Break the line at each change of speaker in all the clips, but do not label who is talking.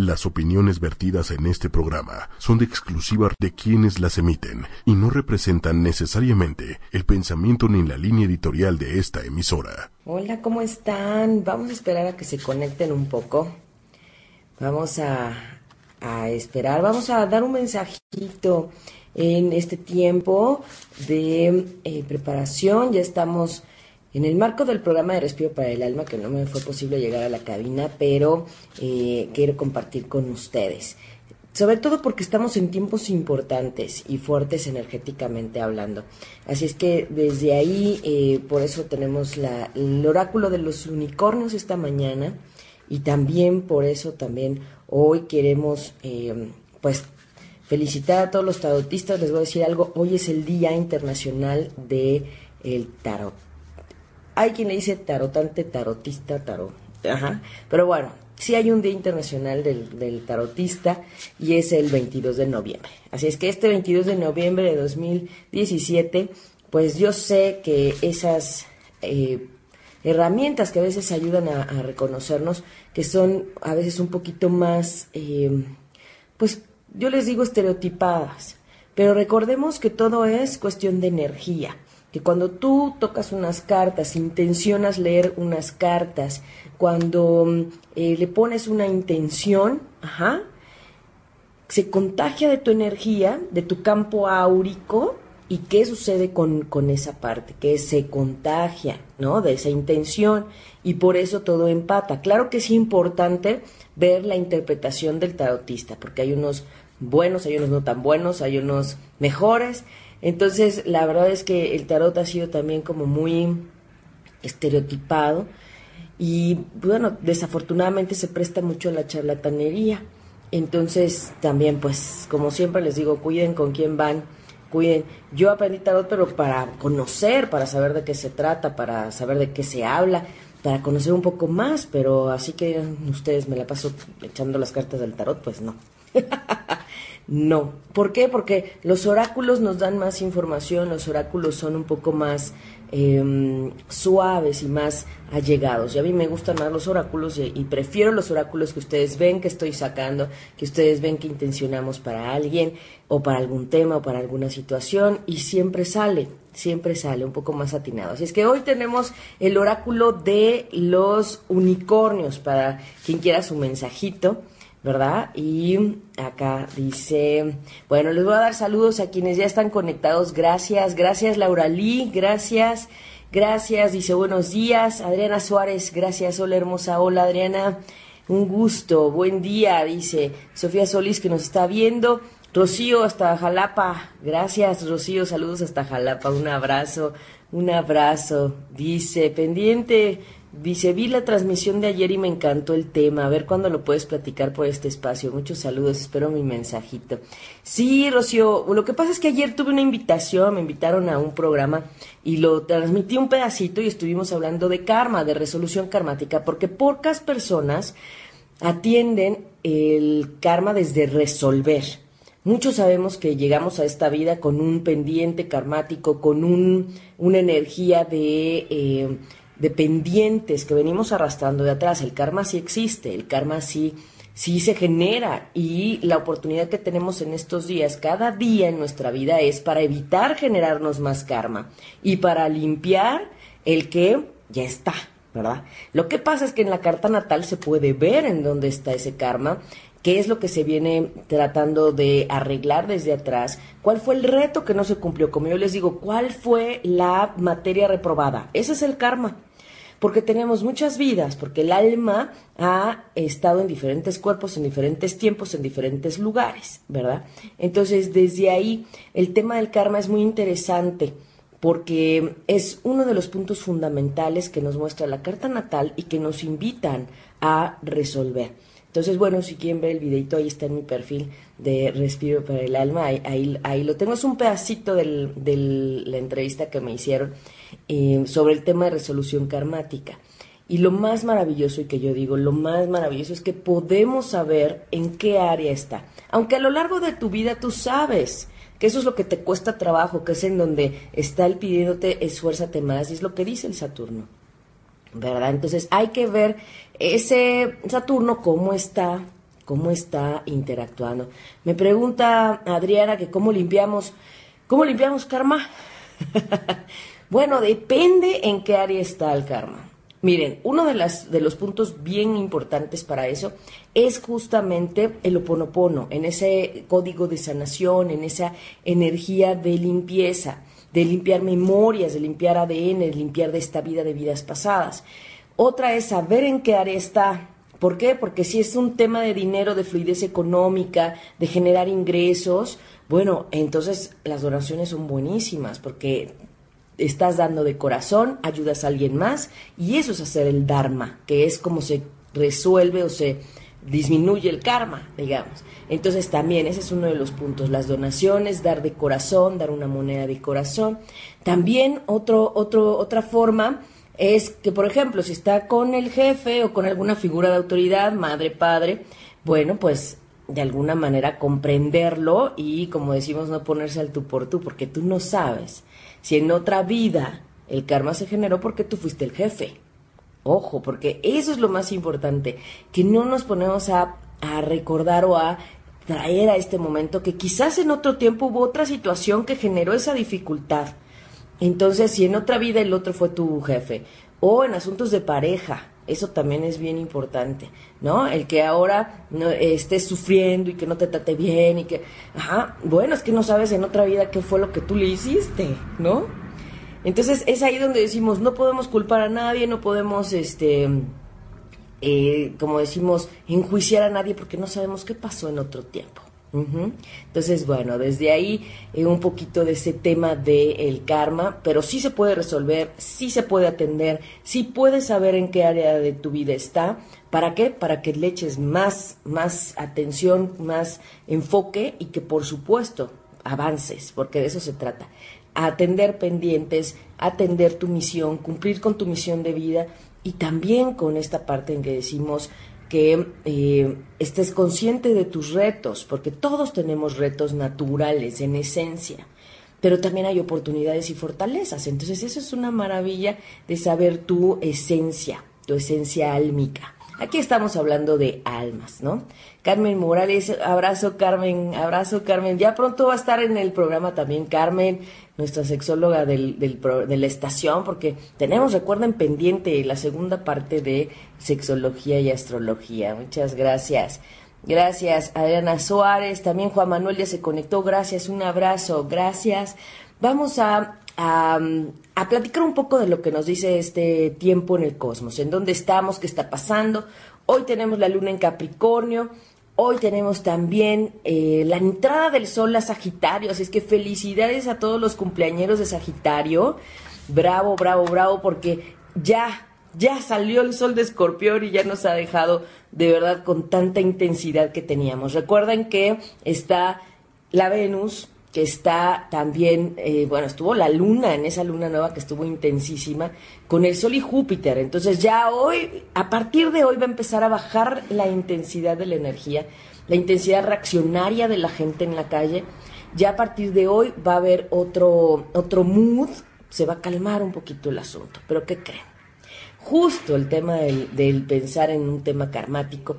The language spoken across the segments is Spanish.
Las opiniones vertidas en este programa son de exclusiva de quienes las emiten y no representan necesariamente el pensamiento ni la línea editorial de esta emisora.
Hola, ¿cómo están? Vamos a esperar a que se conecten un poco. Vamos a, esperar, vamos a dar un mensajito en este tiempo de eh, preparación. Ya estamos en el marco del programa de Respiro para el Alma, que no me fue posible llegar a la cabina, pero eh, quiero compartir con ustedes. Sobre todo porque estamos en tiempos importantes y fuertes energéticamente hablando. Así es que desde ahí, eh, por eso tenemos la, el oráculo de los unicornios esta mañana y también por eso también hoy queremos eh, pues felicitar a todos los tarotistas. Les voy a decir algo, hoy es el Día Internacional del el Tarot hay quien le dice tarotante, tarotista, tarot. Ajá. Pero bueno, sí hay un Día Internacional del, Tarotista y es el 22 de noviembre. Así es que este 22 de noviembre de 2017, pues yo sé que esas eh, herramientas que a veces ayudan a, reconocernos, que son a veces un poquito más, eh, pues yo les digo estereotipadas, pero recordemos que todo es cuestión de energía que cuando tú tocas unas cartas, intencionas leer unas cartas, cuando mm, eh, le pones una intención, ajá, se contagia de tu energía, de tu campo áurico, ¿y qué sucede con, con esa parte? Que se contagia, ¿no? De esa intención, y por eso todo empata. Claro que es importante ver la interpretación del tarotista, porque hay unos buenos, hay unos no tan buenos, hay unos mejores, entonces, la verdad es que el tarot ha sido también como muy estereotipado y bueno, desafortunadamente se presta mucho a la charlatanería. Entonces, también pues como siempre les digo, cuiden con quién van, cuiden. Yo aprendí tarot pero para conocer, para saber de qué se trata, para saber de qué se habla, para conocer un poco más, pero así que ustedes me la paso echando las cartas del tarot, pues no. No. ¿Por qué? Porque los oráculos nos dan más información, los oráculos son un poco más em, suaves y más allegados. Y a mí me gustan más los oráculos y, prefiero los oráculos que ustedes ven que estoy sacando, que ustedes ven que intencionamos para alguien o para algún tema o para alguna situación y siempre sale, siempre sale un poco más atinado. Así es que hoy tenemos el oráculo de los unicornios para quien quiera su mensajito. ¿Verdad? Y acá dice, bueno, les voy a dar saludos a quienes ya están conectados. Gracias, gracias Laura Lee, gracias, gracias. Dice, buenos días, Adriana Suárez, gracias, hola hermosa, hola Adriana, un gusto, buen día, dice Sofía Solís que nos está viendo. Rocío hasta Jalapa, gracias Rocío, saludos hasta Jalapa, un abrazo, un abrazo. Dice, pendiente Dice, vi la transmisión de ayer y me encantó el tema. A ver cuándo lo puedes platicar por este espacio. Muchos saludos, espero mi mensajito. Sí, Rocío, lo que pasa es que ayer tuve una invitación, me invitaron a un programa y lo transmití un pedacito y estuvimos hablando de karma, de resolución karmática, porque pocas personas atienden el karma desde resolver. Muchos sabemos que llegamos a esta vida con un pendiente karmático, con un, una energía de... Eh, dependientes que venimos arrastrando de atrás. El karma sí existe, el karma sí, sí se genera y la oportunidad que tenemos en estos días, cada día en nuestra vida es para evitar generarnos más karma y para limpiar el que ya está, ¿verdad? Lo que pasa es que en la carta natal se puede ver en dónde está ese karma, qué es lo que se viene tratando de arreglar desde atrás, cuál fue el reto que no se cumplió, como yo les digo, cuál fue la materia reprobada. Ese es el karma porque tenemos muchas vidas, porque el alma ha estado en diferentes cuerpos, en diferentes tiempos, en diferentes lugares, ¿verdad? Entonces, desde ahí, el tema del karma es muy interesante porque es uno de los puntos fundamentales que nos muestra la carta natal y que nos invitan a resolver. Entonces, bueno, si quieren ver el videito, ahí está en mi perfil de Respiro para el Alma, ahí, ahí, lo tengo, es un pedacito de la entrevista que me hicieron eh, sobre el tema de resolución karmática. Y lo más maravilloso, y que yo digo, lo más maravilloso es que podemos saber en qué área está. Aunque a lo largo de tu vida tú sabes que eso es lo que te cuesta trabajo, que es en donde está el pidiéndote esfuérzate más, y es lo que dice el Saturno. ¿Verdad? Entonces hay que ver ese Saturno cómo está cómo está interactuando. Me pregunta Adriana que cómo limpiamos, cómo limpiamos karma. bueno, depende en qué área está el karma. Miren, uno de, las, de los puntos bien importantes para eso es justamente el oponopono, en ese código de sanación, en esa energía de limpieza, de limpiar memorias, de limpiar ADN, de limpiar de esta vida de vidas pasadas. Otra es saber en qué área está. ¿Por qué? Porque si es un tema de dinero, de fluidez económica, de generar ingresos, bueno, entonces las donaciones son buenísimas porque estás dando de corazón, ayudas a alguien más y eso es hacer el Dharma, que es como se resuelve o se disminuye el karma, digamos. Entonces también ese es uno de los puntos, las donaciones, dar de corazón, dar una moneda de corazón. También otro, otro, otra forma es que, por ejemplo, si está con el jefe o con alguna figura de autoridad, madre, padre, bueno, pues de alguna manera comprenderlo y, como decimos, no ponerse al tú por tú, porque tú no sabes si en otra vida el karma se generó porque tú fuiste el jefe. Ojo, porque eso es lo más importante, que no nos ponemos a, a recordar o a traer a este momento que quizás en otro tiempo hubo otra situación que generó esa dificultad. Entonces, si en otra vida el otro fue tu jefe, o en asuntos de pareja, eso también es bien importante, ¿no? El que ahora no, estés sufriendo y que no te trate bien y que, ajá, bueno, es que no sabes en otra vida qué fue lo que tú le hiciste, ¿no? Entonces es ahí donde decimos, no podemos culpar a nadie, no podemos, este, eh, como decimos, enjuiciar a nadie porque no sabemos qué pasó en otro tiempo. Entonces, bueno, desde ahí eh, un poquito de ese tema del karma, pero sí se puede resolver, sí se puede atender, sí puedes saber en qué área de tu vida está. ¿Para qué? Para que le eches más, más atención, más enfoque y que por supuesto avances, porque de eso se trata. Atender pendientes, atender tu misión, cumplir con tu misión de vida y también con esta parte en que decimos que eh, estés consciente de tus retos, porque todos tenemos retos naturales en esencia, pero también hay oportunidades y fortalezas. Entonces eso es una maravilla de saber tu esencia, tu esencia álmica. Aquí estamos hablando de almas, ¿no? Carmen Morales, abrazo Carmen, abrazo Carmen. Ya pronto va a estar en el programa también Carmen, nuestra sexóloga del, de la estación, porque tenemos, recuerden, pendiente la segunda parte de sexología y astrología. Muchas gracias. Gracias, Adriana Suárez. También Juan Manuel ya se conectó. Gracias, un abrazo. Gracias. Vamos a a, platicar un poco de lo que nos dice este tiempo en el cosmos, en dónde estamos, qué está pasando. Hoy tenemos la luna en Capricornio, hoy tenemos también eh, la entrada del sol a Sagitario, así es que felicidades a todos los cumpleañeros de Sagitario. Bravo, bravo, bravo, porque ya, ya salió el sol de Escorpión y ya nos ha dejado de verdad con tanta intensidad que teníamos. Recuerden que está la Venus que está también, eh, bueno, estuvo la luna en esa luna nueva que estuvo intensísima, con el Sol y Júpiter. Entonces ya hoy, a partir de hoy va a empezar a bajar la intensidad de la energía, la intensidad reaccionaria de la gente en la calle. Ya a partir de hoy va a haber otro, otro mood, se va a calmar un poquito el asunto. Pero ¿qué creen? Justo el tema del, del pensar en un tema karmático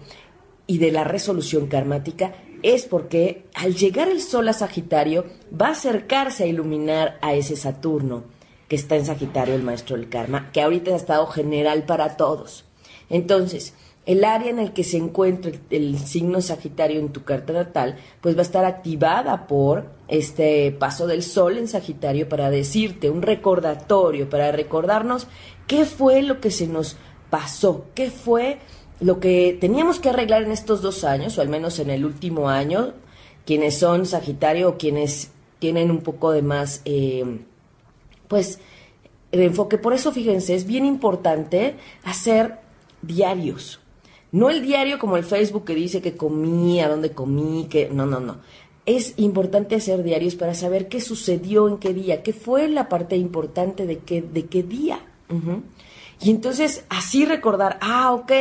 y de la resolución karmática es porque al llegar el Sol a Sagitario va a acercarse a iluminar a ese Saturno que está en Sagitario, el maestro del karma, que ahorita ha estado general para todos. Entonces, el área en el que se encuentra el, signo Sagitario en tu carta natal, pues va a estar activada por este paso del Sol en Sagitario para decirte un recordatorio, para recordarnos qué fue lo que se nos pasó, qué fue lo que teníamos que arreglar en estos dos años, o al menos en el último año, quienes son Sagitario o quienes tienen un poco de más, eh, pues, el enfoque. Por eso, fíjense, es bien importante hacer diarios. No el diario como el Facebook que dice que comí, a dónde comí, que... No, no, no. Es importante hacer diarios para saber qué sucedió en qué día, qué fue la parte importante de qué, de qué día. Y entonces así recordar, ah, ok,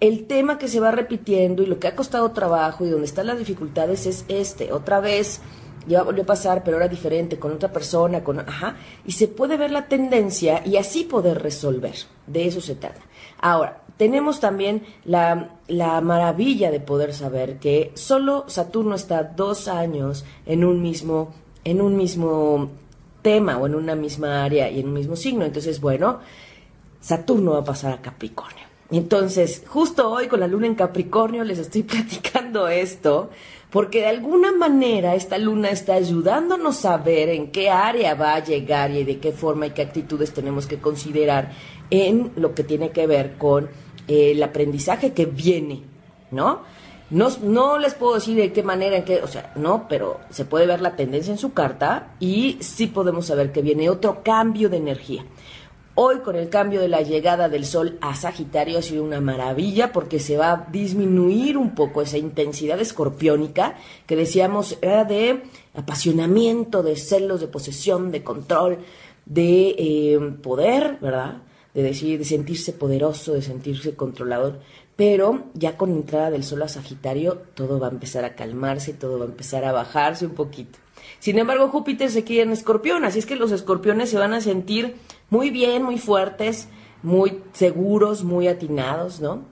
el tema que se va repitiendo y lo que ha costado trabajo y donde están las dificultades es este. Otra vez ya volvió a pasar, pero era diferente, con otra persona, con... Ajá. Y se puede ver la tendencia y así poder resolver. De eso se trata. Ahora, tenemos también la, la, maravilla de poder saber que solo Saturno está dos años en un mismo, en un mismo tema o en una misma área y en un mismo signo. Entonces, bueno, Saturno va a pasar a Capricornio. Entonces, justo hoy con la luna en Capricornio les estoy platicando esto, porque de alguna manera esta luna está ayudándonos a ver en qué área va a llegar y de qué forma y qué actitudes tenemos que considerar en lo que tiene que ver con eh, el aprendizaje que viene, ¿no? ¿no? No les puedo decir de qué manera, en qué, o sea, no, pero se puede ver la tendencia en su carta y sí podemos saber que viene otro cambio de energía. Hoy con el cambio de la llegada del Sol a Sagitario ha sido una maravilla porque se va a disminuir un poco esa intensidad escorpiónica que decíamos era de apasionamiento, de celos, de posesión, de control, de eh, poder, ¿verdad? De decir, de sentirse poderoso, de sentirse controlador. Pero ya con la entrada del Sol a Sagitario todo va a empezar a calmarse, todo va a empezar a bajarse un poquito. Sin embargo, Júpiter se queda en escorpión, así es que los escorpiones se van a sentir muy bien, muy fuertes, muy seguros, muy atinados, ¿no?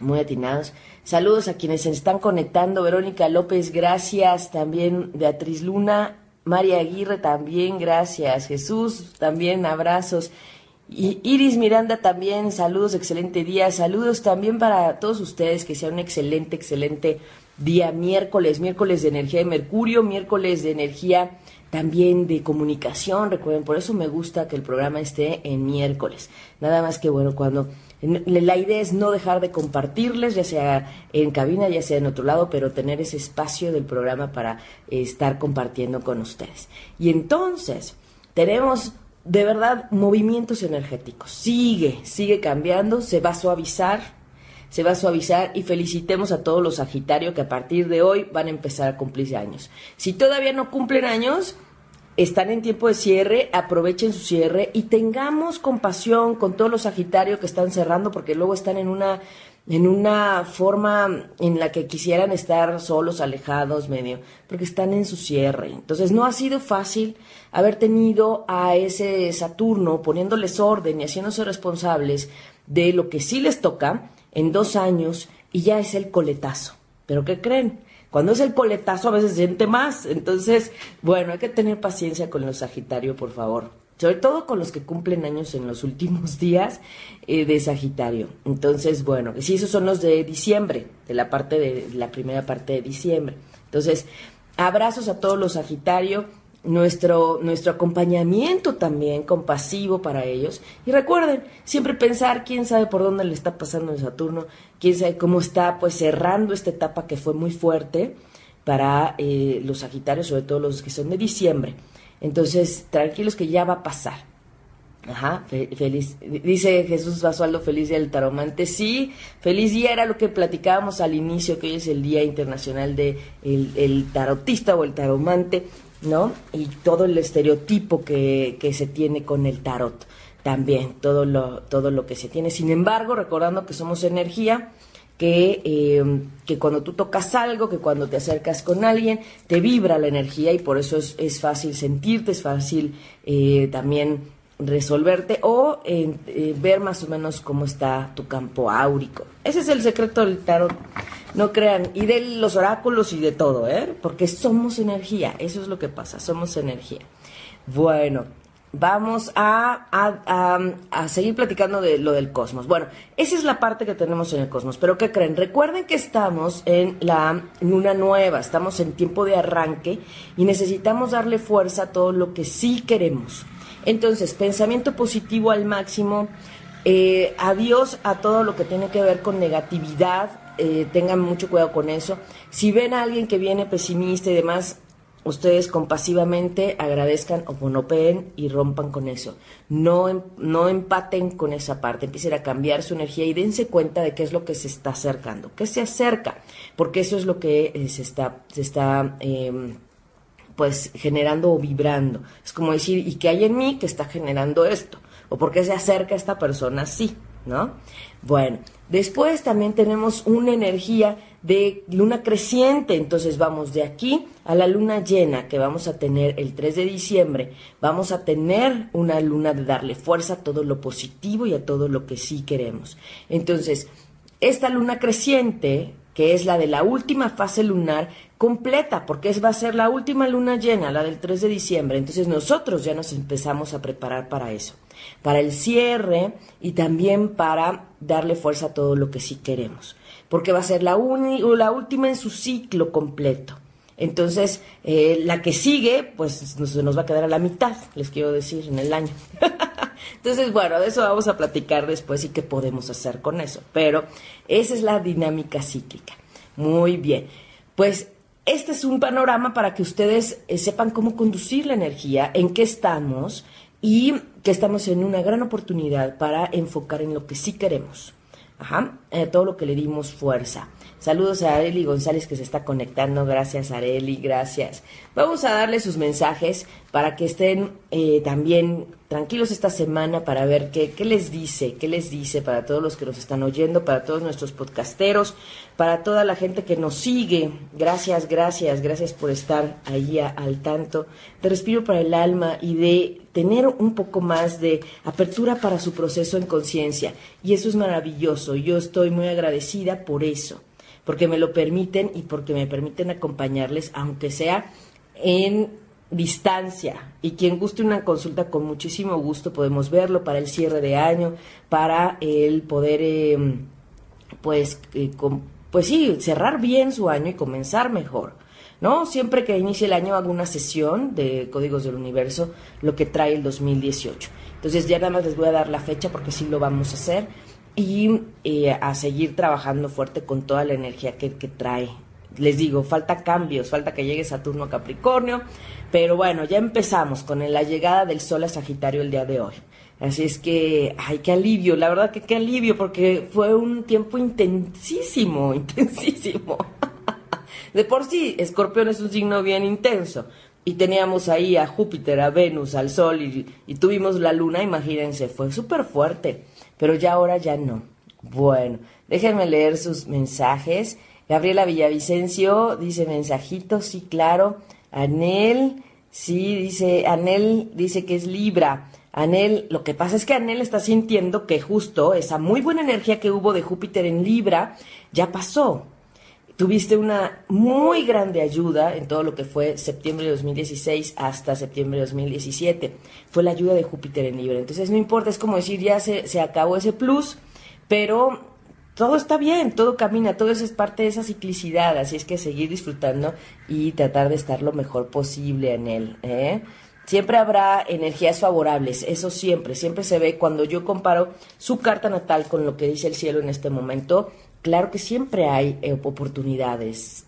Muy atinados. Saludos a quienes se están conectando. Verónica López, gracias. También Beatriz Luna, María Aguirre, también gracias. Jesús, también abrazos. Y Iris Miranda también, saludos, excelente día. Saludos también para todos ustedes, que sea un excelente, excelente día miércoles, miércoles de energía de Mercurio, miércoles de energía también de comunicación, recuerden, por eso me gusta que el programa esté en miércoles. Nada más que bueno, cuando la idea es no dejar de compartirles, ya sea en cabina, ya sea en otro lado, pero tener ese espacio del programa para estar compartiendo con ustedes. Y entonces, tenemos de verdad movimientos energéticos. Sigue, sigue cambiando, se va a suavizar, se va a suavizar y felicitemos a todos los Sagitarios que a partir de hoy van a empezar a cumplir años. Si todavía no cumplen años, están en tiempo de cierre, aprovechen su cierre y tengamos compasión con todos los Sagitarios que están cerrando porque luego están en una en una forma en la que quisieran estar solos, alejados, medio, porque están en su cierre. Entonces no ha sido fácil haber tenido a ese Saturno poniéndoles orden y haciéndose responsables de lo que sí les toca en dos años y ya es el coletazo. ¿Pero qué creen? Cuando es el coletazo a veces siente más. Entonces, bueno, hay que tener paciencia con los Sagitario, por favor. Sobre todo con los que cumplen años en los últimos días eh, de Sagitario. Entonces, bueno, sí, esos son los de diciembre, de la parte de la primera parte de diciembre. Entonces, abrazos a todos los Sagitario nuestro, nuestro acompañamiento también compasivo para ellos. Y recuerden, siempre pensar quién sabe por dónde le está pasando el Saturno, quién sabe cómo está pues cerrando esta etapa que fue muy fuerte para eh, los Sagitarios, sobre todo los que son de diciembre. Entonces, tranquilos que ya va a pasar. Ajá, feliz. Dice Jesús Basualdo, feliz día del taromante. Sí, feliz día era lo que platicábamos al inicio, que hoy es el Día Internacional de el Tarotista o el Taromante. ¿No? Y todo el estereotipo que, que se tiene con el tarot también, todo lo, todo lo que se tiene. Sin embargo, recordando que somos energía, que, em, que cuando tú tocas algo, que cuando te acercas con alguien, te vibra la energía y por eso es, es fácil sentirte, es fácil eh, también resolverte o eh, ver más o menos cómo está tu campo áurico. Ese es el secreto del tarot. No crean, y de los oráculos y de todo, ¿eh? Porque somos energía, eso es lo que pasa, somos energía. Bueno, vamos a, a, seguir platicando de lo del cosmos. Bueno, esa es la parte que tenemos en el cosmos, pero ¿qué creen? Recuerden que estamos en la luna nueva, estamos en tiempo de arranque y necesitamos darle fuerza a todo lo que sí queremos. Entonces, pensamiento positivo al máximo, eh, adiós a todo lo que tiene que ver con negatividad, eh, tengan mucho cuidado con eso. Si ven a alguien que viene pesimista y demás, ustedes compasivamente agradezcan o monopeen y rompan con eso. No, em, no empaten con esa parte, empiecen a cambiar su energía y dense cuenta de qué es lo que se está acercando, qué se acerca, porque eso es lo que eh, se está, se está em, pues generando o vibrando. Es como decir, ¿y qué hay en mí que está generando esto? ¿O por qué se acerca esta persona así? ¿No? Bueno, Después también tenemos una energía de luna creciente. Entonces vamos de aquí a la luna llena que vamos a tener el 3 de diciembre. Vamos a tener una luna de darle fuerza a todo lo positivo y a todo lo que sí queremos. Entonces, esta luna creciente, que es la de la última fase lunar, completa, porque es, va a ser la última luna llena, la del 3 de diciembre. Entonces nosotros ya nos empezamos a preparar para eso, para el cierre y también para darle fuerza a todo lo que sí queremos porque va a ser la, la última en su ciclo completo. Entonces, eh, la que sigue, pues se nos va a quedar a la mitad, les quiero decir, en el año. Entonces, bueno, de eso vamos a platicar después y qué podemos hacer con eso. Pero esa es la dinámica cíclica. Muy bien. Pues este es un panorama para que ustedes eh, sepan cómo conducir la energía, en qué estamos y que estamos en una gran oportunidad para enfocar en lo que sí queremos. Ajá, eh, todo lo que le dimos fuerza. Saludos a Areli González que se está conectando. Gracias, Areli, gracias. Vamos a darle sus mensajes para que estén eh, también tranquilos esta semana para ver qué, qué les dice, qué les dice para todos los que nos están oyendo, para todos nuestros podcasteros, para toda la gente que nos sigue. Gracias, gracias, gracias por estar ahí al tanto. Te respiro para el alma y de tener un poco más de apertura para su proceso en conciencia. Y eso es maravilloso. Yo estoy muy agradecida por eso porque me lo permiten y porque me permiten acompañarles, aunque sea en distancia. Y quien guste una consulta, con muchísimo gusto podemos verlo para el cierre de año, para el poder, em, pues, eh, pues sí, cerrar bien su año y comenzar mejor. ¿No? Siempre que inicie el año hago una sesión de códigos del universo, lo que trae el 2018. Entonces ya nada más les voy a dar la fecha porque sí lo vamos a hacer y eh, a seguir trabajando fuerte con toda la energía que, trae. Les digo, falta cambios, falta que llegue Saturno a Capricornio, pero bueno, ya empezamos con la llegada del Sol a Sagitario el día de hoy. Así es que, ay, qué alivio, la verdad que qué alivio, porque fue un tiempo intensísimo, intensísimo. De por sí, Escorpión es un signo bien intenso. Y teníamos ahí a Júpiter, a Venus, al Sol y, y tuvimos la Luna, imagínense, fue súper fuerte pero ya ahora ya no. Bueno, déjenme leer sus mensajes. Gabriela Villavicencio dice mensajito, sí, claro. Anel, sí, dice, Anel dice que es Libra. Anel, lo que pasa es que Anel está sintiendo que justo esa muy buena energía que hubo de Júpiter en Libra ya pasó tuviste una muy grande ayuda en todo lo que fue septiembre de 2016 hasta septiembre de 2017. Fue la ayuda de Júpiter en Libra. Entonces no importa, es como decir, ya se, se acabó ese plus, pero todo está bien, todo camina, todo eso es parte de esa ciclicidad, así es que seguir disfrutando y tratar de estar lo mejor posible en él. ¿eh? Siempre habrá energías favorables, eso siempre, siempre se ve cuando yo comparo su carta natal con lo que dice el cielo en este momento, claro que siempre hay eh, oportunidades.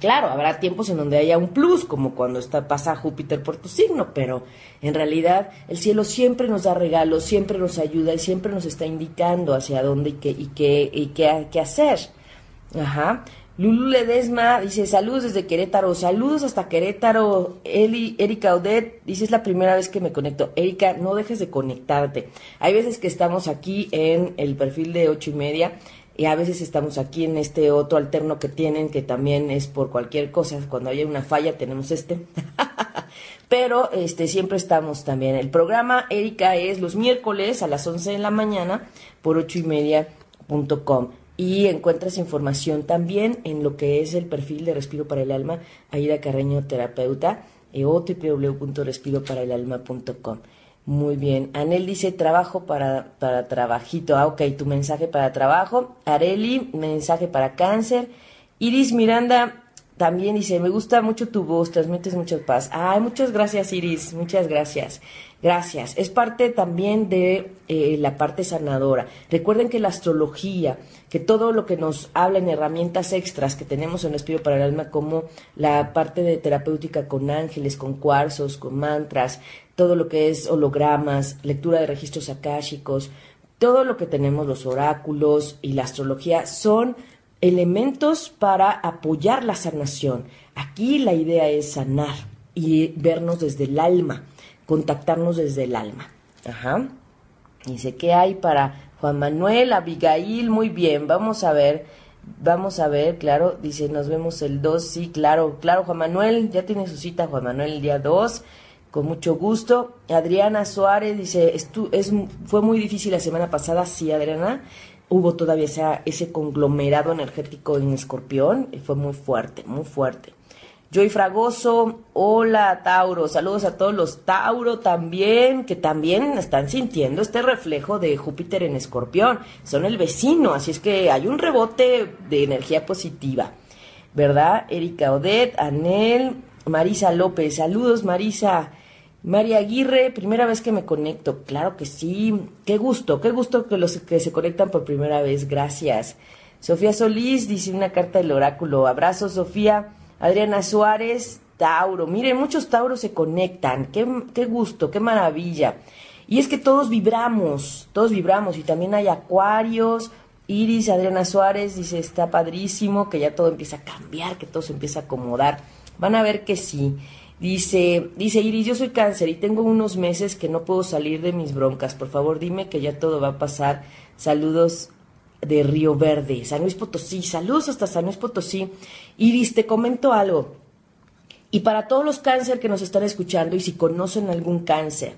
Claro, habrá tiempos en donde haya un plus, como cuando está, pasa Júpiter por tu signo, pero en realidad el cielo siempre nos da regalos, siempre nos ayuda y siempre nos está indicando hacia dónde y qué, y qué, y qué, qué hacer. Ajá. Lulu Ledesma dice saludos desde Querétaro, saludos hasta Querétaro. Eli, Erika Odet dice es la primera vez que me conecto. Erika, no dejes de conectarte. Hay veces que estamos aquí en el perfil de ocho y media y a veces estamos aquí en este otro alterno que tienen, que también es por cualquier cosa, cuando haya una falla tenemos este. Pero este siempre estamos también. El programa Erika es los miércoles a las 11 de la mañana por ocho y media punto com. Y encuentras información también en lo que es el perfil de Respiro para el Alma, Aida Carreño Terapeuta, e o www.respiroparaelalma.com. Muy bien. Anel dice trabajo para, para trabajito. Ah, ok, tu mensaje para trabajo. Areli, mensaje para cáncer. Iris Miranda también dice, me gusta mucho tu voz, transmites mucha paz. Ay, muchas gracias Iris, muchas gracias. Gracias. Es parte también de eh, la parte sanadora. Recuerden que la astrología, que todo lo que nos habla en herramientas extras que tenemos en el Espíritu para el Alma, como la parte de terapéutica con ángeles, con cuarzos, con mantras, todo lo que es hologramas, lectura de registros akáshicos, todo lo que tenemos, los oráculos y la astrología, son elementos para apoyar la sanación. Aquí la idea es sanar y vernos desde el alma, contactarnos desde el alma. Ajá. Dice, ¿qué hay para Juan Manuel, Abigail? Muy bien, vamos a ver. Vamos a ver, claro, dice, nos vemos el 2, sí, claro, claro, Juan Manuel, ya tiene su cita Juan Manuel el día 2, con mucho gusto. Adriana Suárez dice, estu es, fue muy difícil la semana pasada, sí, Adriana, hubo todavía esa, ese conglomerado energético en Escorpión, y fue muy fuerte, muy fuerte. Joy Fragoso, hola Tauro, saludos a todos los Tauro también, que también están sintiendo este reflejo de Júpiter en Escorpión, son el vecino, así es que hay un rebote de energía positiva, ¿verdad? Erika Odette, Anel, Marisa López, saludos Marisa, María Aguirre, primera vez que me conecto, claro que sí, qué gusto, qué gusto que los que se conectan por primera vez, gracias. Sofía Solís dice una carta del oráculo, abrazo Sofía. Adriana Suárez, Tauro. Miren, muchos Tauros se conectan. Qué, qué gusto, qué maravilla. Y es que todos vibramos, todos vibramos. Y también hay acuarios. Iris, Adriana Suárez dice, está padrísimo, que ya todo empieza a cambiar, que todo se empieza a acomodar. Van a ver que sí. Dice, dice Iris, yo soy cáncer y tengo unos meses que no puedo salir de mis broncas. Por favor, dime que ya todo va a pasar. Saludos de Río Verde, San Luis Potosí. Saludos hasta San Luis Potosí. Iris, te comento algo. Y para todos los cáncer que nos están escuchando y si conocen algún cáncer,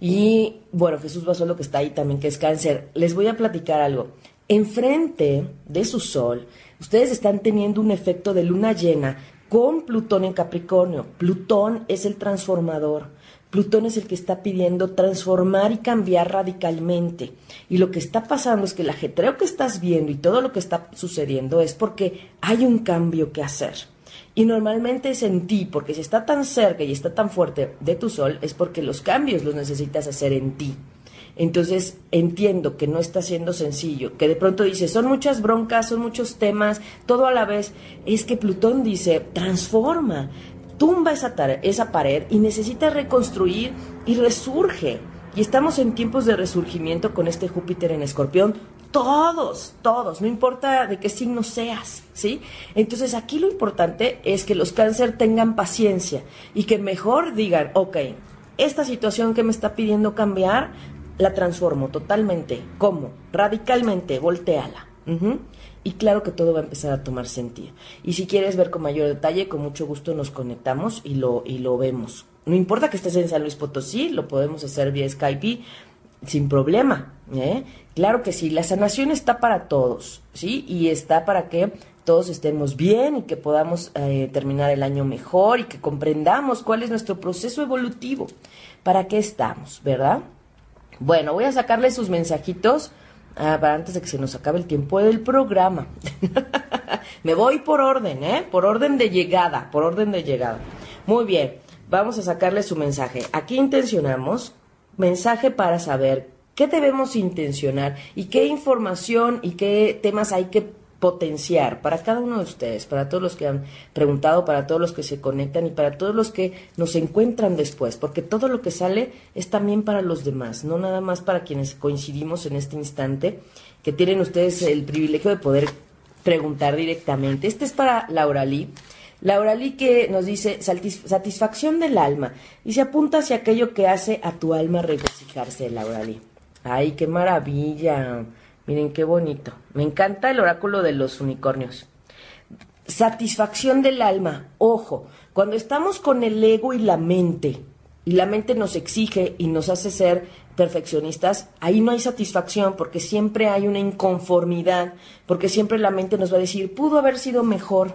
y bueno, Jesús Basolo que está ahí también, que es cáncer, les voy a platicar algo. Enfrente de su sol, ustedes están teniendo un efecto de luna llena con Plutón en Capricornio. Plutón es el transformador. Plutón es el que está pidiendo transformar y cambiar radicalmente. Y lo que está pasando es que el ajetreo que estás viendo y todo lo que está sucediendo es porque hay un cambio que hacer. Y normalmente es en ti, porque si está tan cerca y está tan fuerte de tu sol, es porque los cambios los necesitas hacer en ti. Entonces entiendo que no está siendo sencillo, que de pronto dice, son muchas broncas, son muchos temas, todo a la vez. Es que Plutón dice, transforma, tumba esa, pared y necesita reconstruir y resurge. Y estamos en tiempos de resurgimiento con este Júpiter en escorpión. Todos, todos, no importa de qué signo seas, ¿sí? Entonces aquí lo importante es que los cáncer tengan paciencia y que mejor digan, ok, esta situación que me está pidiendo cambiar, la transformo totalmente. ¿Cómo? Radicalmente, volteala. Y claro que todo va a empezar a tomar sentido. Y si quieres ver con mayor detalle, con mucho gusto nos conectamos y lo, y lo vemos. No importa que estés en San Luis Potosí, lo podemos hacer vía Skype sin problema. ¿eh? Claro que sí, la sanación está para todos, ¿sí? Y está para que todos estemos bien y que podamos eh, terminar el año mejor y que comprendamos cuál es nuestro proceso evolutivo. ¿Para qué estamos, verdad? Bueno, voy a sacarle sus mensajitos Ah, para antes de que se nos acabe el tiempo del programa. Me voy por orden, ¿eh? Por orden de llegada, por orden de llegada. Muy bien, vamos a sacarle su mensaje. Aquí intencionamos mensaje para saber qué debemos intencionar y qué información y qué temas hay que potenciar para cada uno de ustedes, para todos los que han preguntado, para todos los que se conectan y para todos los que nos encuentran después, porque todo lo que sale es también para los demás, no nada más para quienes coincidimos en este instante, que tienen ustedes el privilegio de poder preguntar directamente. Este es para Laura Lee. Laura Lee que nos dice satisfacción del alma y se apunta hacia aquello que hace a tu alma regocijarse, Laura Lee. Ay, qué maravilla. Miren qué bonito. Me encanta el oráculo de los unicornios. Satisfacción del alma. Ojo, cuando estamos con el ego y la mente, y la mente nos exige y nos hace ser perfeccionistas, ahí no hay satisfacción porque siempre hay una inconformidad, porque siempre la mente nos va a decir, pudo haber sido mejor.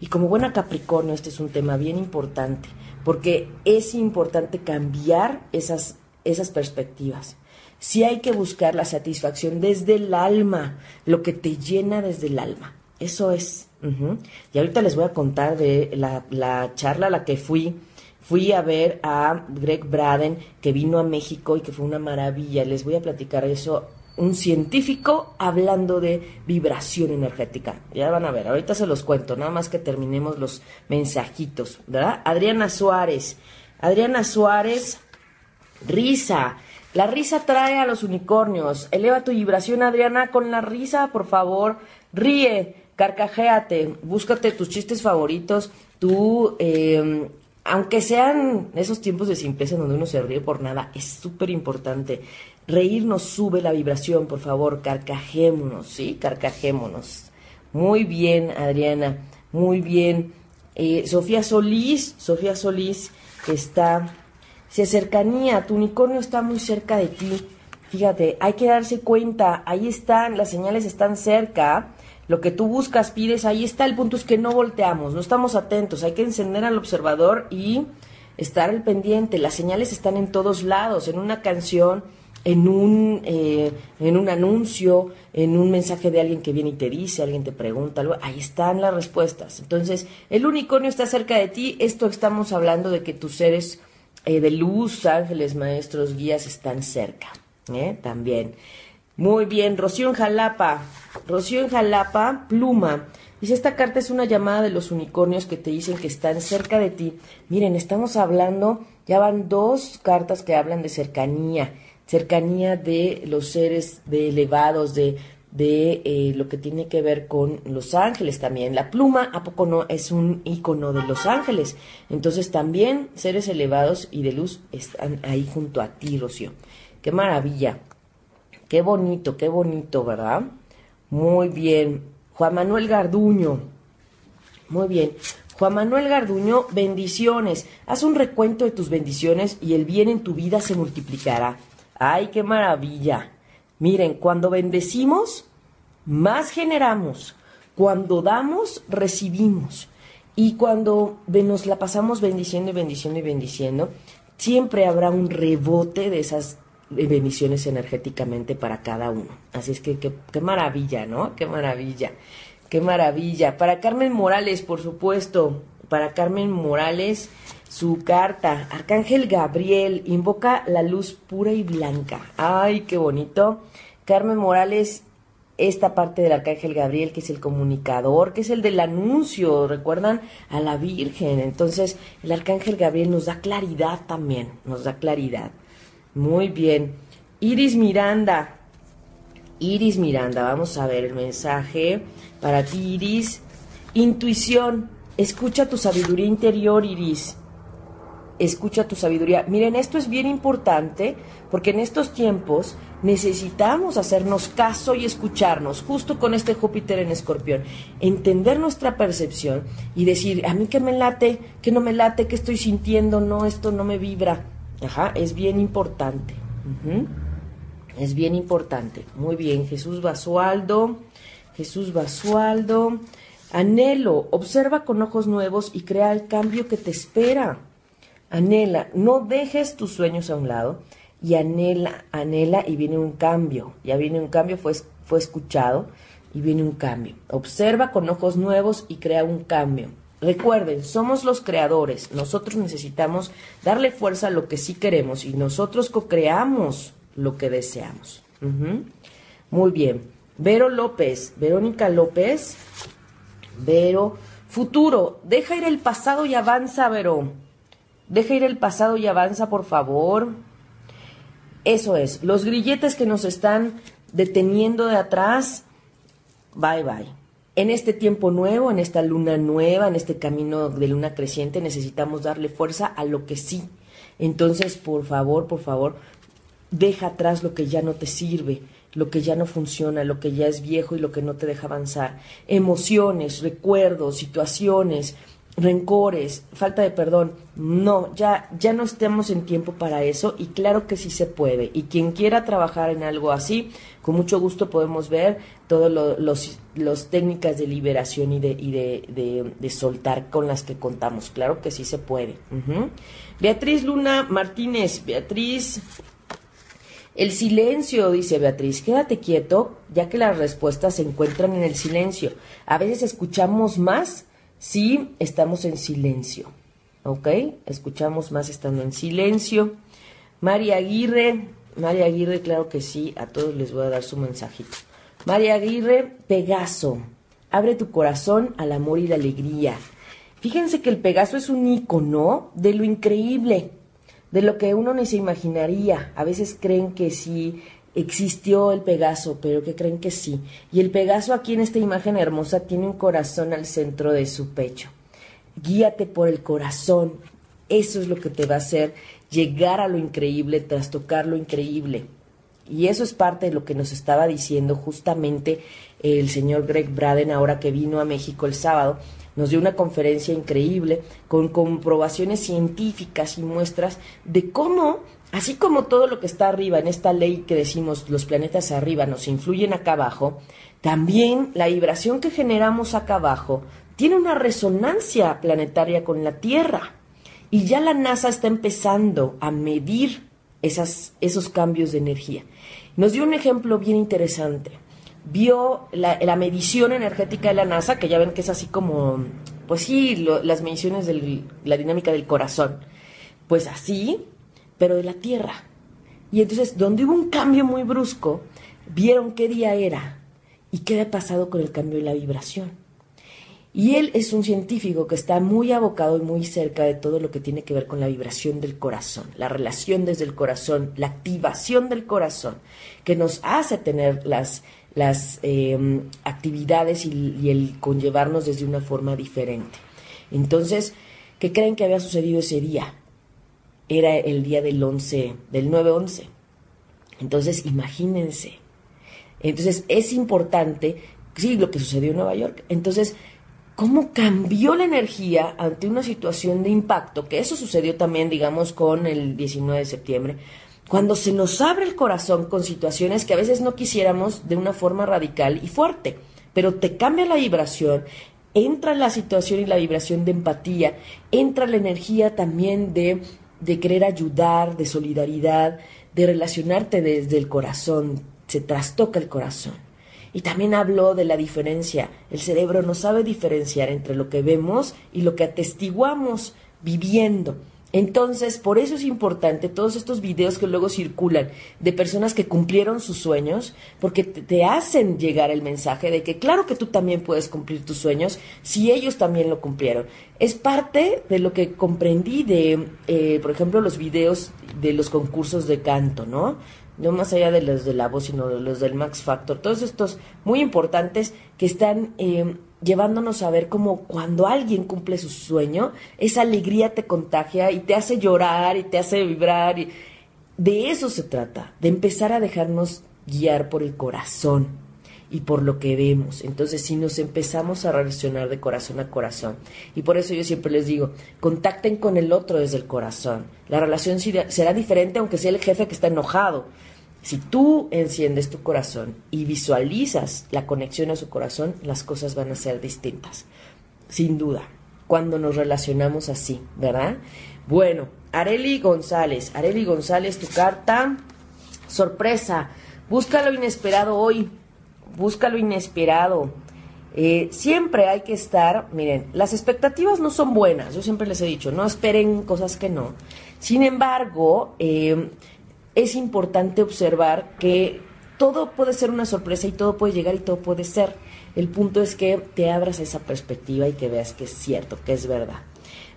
Y como buena Capricornio, este es un tema bien importante, porque es importante cambiar esas, esas perspectivas. Si hay que buscar la satisfacción desde el alma, lo que te llena desde el alma. Eso es. Y ahorita les voy a contar de la, la charla a la que fui. Fui a ver a Greg Braden, que vino a México y que fue una maravilla. Les voy a platicar eso un científico hablando de vibración energética. Ya van a ver, ahorita se los cuento, nada más que terminemos los mensajitos, ¿verdad? Adriana Suárez. Adriana Suárez, risa. La risa trae a los unicornios. Eleva tu vibración, Adriana, con la risa, por favor. Ríe, carcajéate, búscate tus chistes favoritos. Tú, eh, aunque sean esos tiempos de simpleza donde uno se ríe por nada, es súper importante. Reírnos sube la vibración, por favor, carcajémonos, ¿sí? Carcajémonos. Muy bien, Adriana, muy bien. Eh, Sofía Solís, Sofía Solís está, se cercanía, tu unicornio está muy cerca de ti. Fíjate, hay que darse cuenta, ahí están, las señales están cerca, lo que tú buscas, pides, ahí está, el punto es que no volteamos, no estamos atentos, hay que encender al observador y estar al pendiente, las señales están en todos lados, en una canción, en un, eh, en un anuncio, en un mensaje de alguien que viene y te dice, alguien te pregunta ahí están las respuestas. Entonces, el unicornio está cerca de ti, esto estamos hablando de que tus seres eh, de luz, ángeles, maestros, guías están cerca. ¿eh? También. Muy bien, Rocío en Jalapa. Rocío en Jalapa, pluma. Dice, esta carta es una llamada de los unicornios que te dicen que están cerca de ti. Miren, estamos hablando, ya van dos cartas que hablan de cercanía, cercanía de los seres de elevados, de, de eh, lo que tiene que ver con los ángeles también. La pluma, ¿a poco no? Es un icono de los ángeles. Entonces también seres elevados y de luz están ahí junto a ti, Rocío. Qué maravilla. Qué bonito, qué bonito, ¿verdad? Muy bien. Juan Manuel Garduño. Muy bien. Juan Manuel Garduño, bendiciones. Haz un recuento de tus bendiciones y el bien en tu vida se multiplicará. ¡Ay, qué maravilla! Miren, cuando bendecimos, más generamos. Cuando damos, recibimos. Y cuando nos la pasamos bendiciendo y bendiciendo y bendiciendo, siempre habrá un rebote de esas bendiciones energéticamente para cada uno. Así es que qué maravilla, ¿no? Qué maravilla, qué maravilla. Para Carmen Morales, por supuesto, para Carmen Morales, su carta, Arcángel Gabriel, invoca la luz pura y blanca. Ay, qué bonito. Carmen Morales, esta parte del Arcángel Gabriel, que es el comunicador, que es el del anuncio, recuerdan a la Virgen. Entonces, el Arcángel Gabriel nos da claridad también, nos da claridad. Muy bien. Iris Miranda. Iris Miranda, vamos a ver el mensaje para ti, Iris. Intuición. Escucha tu sabiduría interior, Iris. Escucha tu sabiduría. Miren, esto es bien importante porque en estos tiempos necesitamos hacernos caso y escucharnos, justo con este Júpiter en escorpión, entender nuestra percepción y decir, a mí que me late, que no me late, que estoy sintiendo, no, esto no me vibra. Ajá, es bien importante. Es bien importante. Muy bien, Jesús Basualdo. Jesús Basualdo. Anhelo, observa con ojos nuevos y crea el cambio que te espera. Anhela, no dejes tus sueños a un lado y anhela, anhela y viene un cambio. Ya viene un cambio, fue, fue escuchado y viene un cambio. Observa con ojos nuevos y crea un cambio. Recuerden, somos los creadores. Nosotros necesitamos darle fuerza a lo que sí queremos y nosotros co-creamos lo que deseamos. Muy bien. Vero López, Verónica López. Vero, futuro, deja ir el pasado y avanza, Vero. Deja ir el pasado y avanza, por favor. Eso es, los grilletes que nos están deteniendo de atrás, bye bye en este tiempo nuevo, en esta luna nueva, en este camino de luna creciente, necesitamos darle fuerza a lo que sí. Entonces, por favor, por favor, deja atrás lo que ya no te sirve, lo que ya no funciona, lo que ya es viejo y lo que no te deja avanzar. Emociones, recuerdos, situaciones, rencores, falta de perdón. No, ya, ya no estemos en tiempo para eso y claro que sí se puede. Y quien quiera trabajar en algo así, con mucho gusto podemos ver todas los, los técnicas de liberación y, de, y de, de, soltar con las que contamos. Claro que sí se puede. Beatriz Luna Martínez, Beatriz. El silencio, dice Beatriz, quédate quieto, ya que las respuestas se encuentran en el silencio. A veces escuchamos más si estamos en silencio. ¿Ok? Escuchamos más estando en silencio. María Aguirre, María Aguirre, claro que sí, a todos les voy a dar su mensajito. María Aguirre, Pegaso, abre tu corazón al amor y la alegría. Fíjense que el Pegaso es un icono de lo increíble, de lo que uno ni se imaginaría. A veces creen que sí existió el Pegaso, pero que creen que sí. Y el Pegaso aquí en esta imagen hermosa tiene un corazón al centro de su pecho. Guíate por el corazón. Eso es lo que te va a hacer llegar a lo increíble tras tocar lo increíble. Y eso es parte de lo que nos estaba diciendo justamente el señor Greg Braden ahora que vino a México el sábado. Nos dio una conferencia increíble con comprobaciones científicas y muestras de cómo, así como todo lo que está arriba en esta ley que decimos los planetas arriba nos influyen acá abajo, también la vibración que generamos acá abajo tiene una resonancia planetaria con la Tierra. Y ya la NASA está empezando a medir esas, esos cambios de energía. Nos dio un ejemplo bien interesante. Vio la, medición energética de la NASA, que ya ven que es así como, pues sí, las mediciones de la dinámica del corazón. Pues así, pero de la Tierra. Y entonces, donde hubo un cambio muy brusco, vieron qué día era y qué había pasado con el cambio de la vibración. Y él es un científico que está muy abocado y muy cerca de todo lo que tiene que ver con la vibración del corazón, la relación desde el corazón, la activación del corazón, que nos hace tener las, las em, actividades y, el conllevarnos desde una forma diferente. Entonces, ¿qué creen que había sucedido ese día? Era el día del 11, del 9-11. Entonces, imagínense. Entonces, es importante, sí, lo que sucedió en Nueva York. Entonces, cómo cambió la energía ante una situación de impacto, que eso sucedió también, digamos, con el 19 de septiembre, cuando se nos abre el corazón con situaciones que a veces no quisiéramos de una forma radical y fuerte, pero te cambia la vibración, entra la situación y la vibración de empatía, entra la energía también de, de querer ayudar, de solidaridad, de relacionarte desde el corazón, se trastoca el corazón. Y también habló de la diferencia. El cerebro no sabe diferenciar entre lo que vemos y lo que atestiguamos viviendo. Entonces, por eso es importante todos estos videos que luego circulan de personas que cumplieron sus sueños, porque te, hacen llegar el mensaje de que claro que tú también puedes cumplir tus sueños si ellos también lo cumplieron. Es parte de lo que comprendí de, eh, por ejemplo, los videos de los concursos de canto, ¿no? no más allá de los de la voz, sino de los del Max Factor, todos estos muy importantes que están eh, llevándonos a ver cómo cuando alguien cumple su sueño, esa alegría te contagia y te hace llorar y te hace vibrar. Y... De eso se trata, de empezar a dejarnos guiar por el corazón y por lo que vemos. Entonces, si nos empezamos a relacionar de corazón a corazón, y por eso yo siempre les digo, contacten con el otro desde el corazón. La relación será diferente aunque sea el jefe que está enojado. Si tú enciendes tu corazón y visualizas la conexión a su corazón, las cosas van a ser distintas. Sin duda, cuando nos relacionamos así, ¿verdad? Bueno, Areli González, Areli González, tu carta, sorpresa, busca lo inesperado hoy, busca lo inesperado. Eh, siempre hay que estar, miren, las expectativas no son buenas, yo siempre les he dicho, no esperen cosas que no. Sin embargo, eh, es importante observar que todo puede ser una sorpresa y todo puede llegar y todo puede ser. El punto es que te abras a esa perspectiva y que veas que es cierto, que es verdad.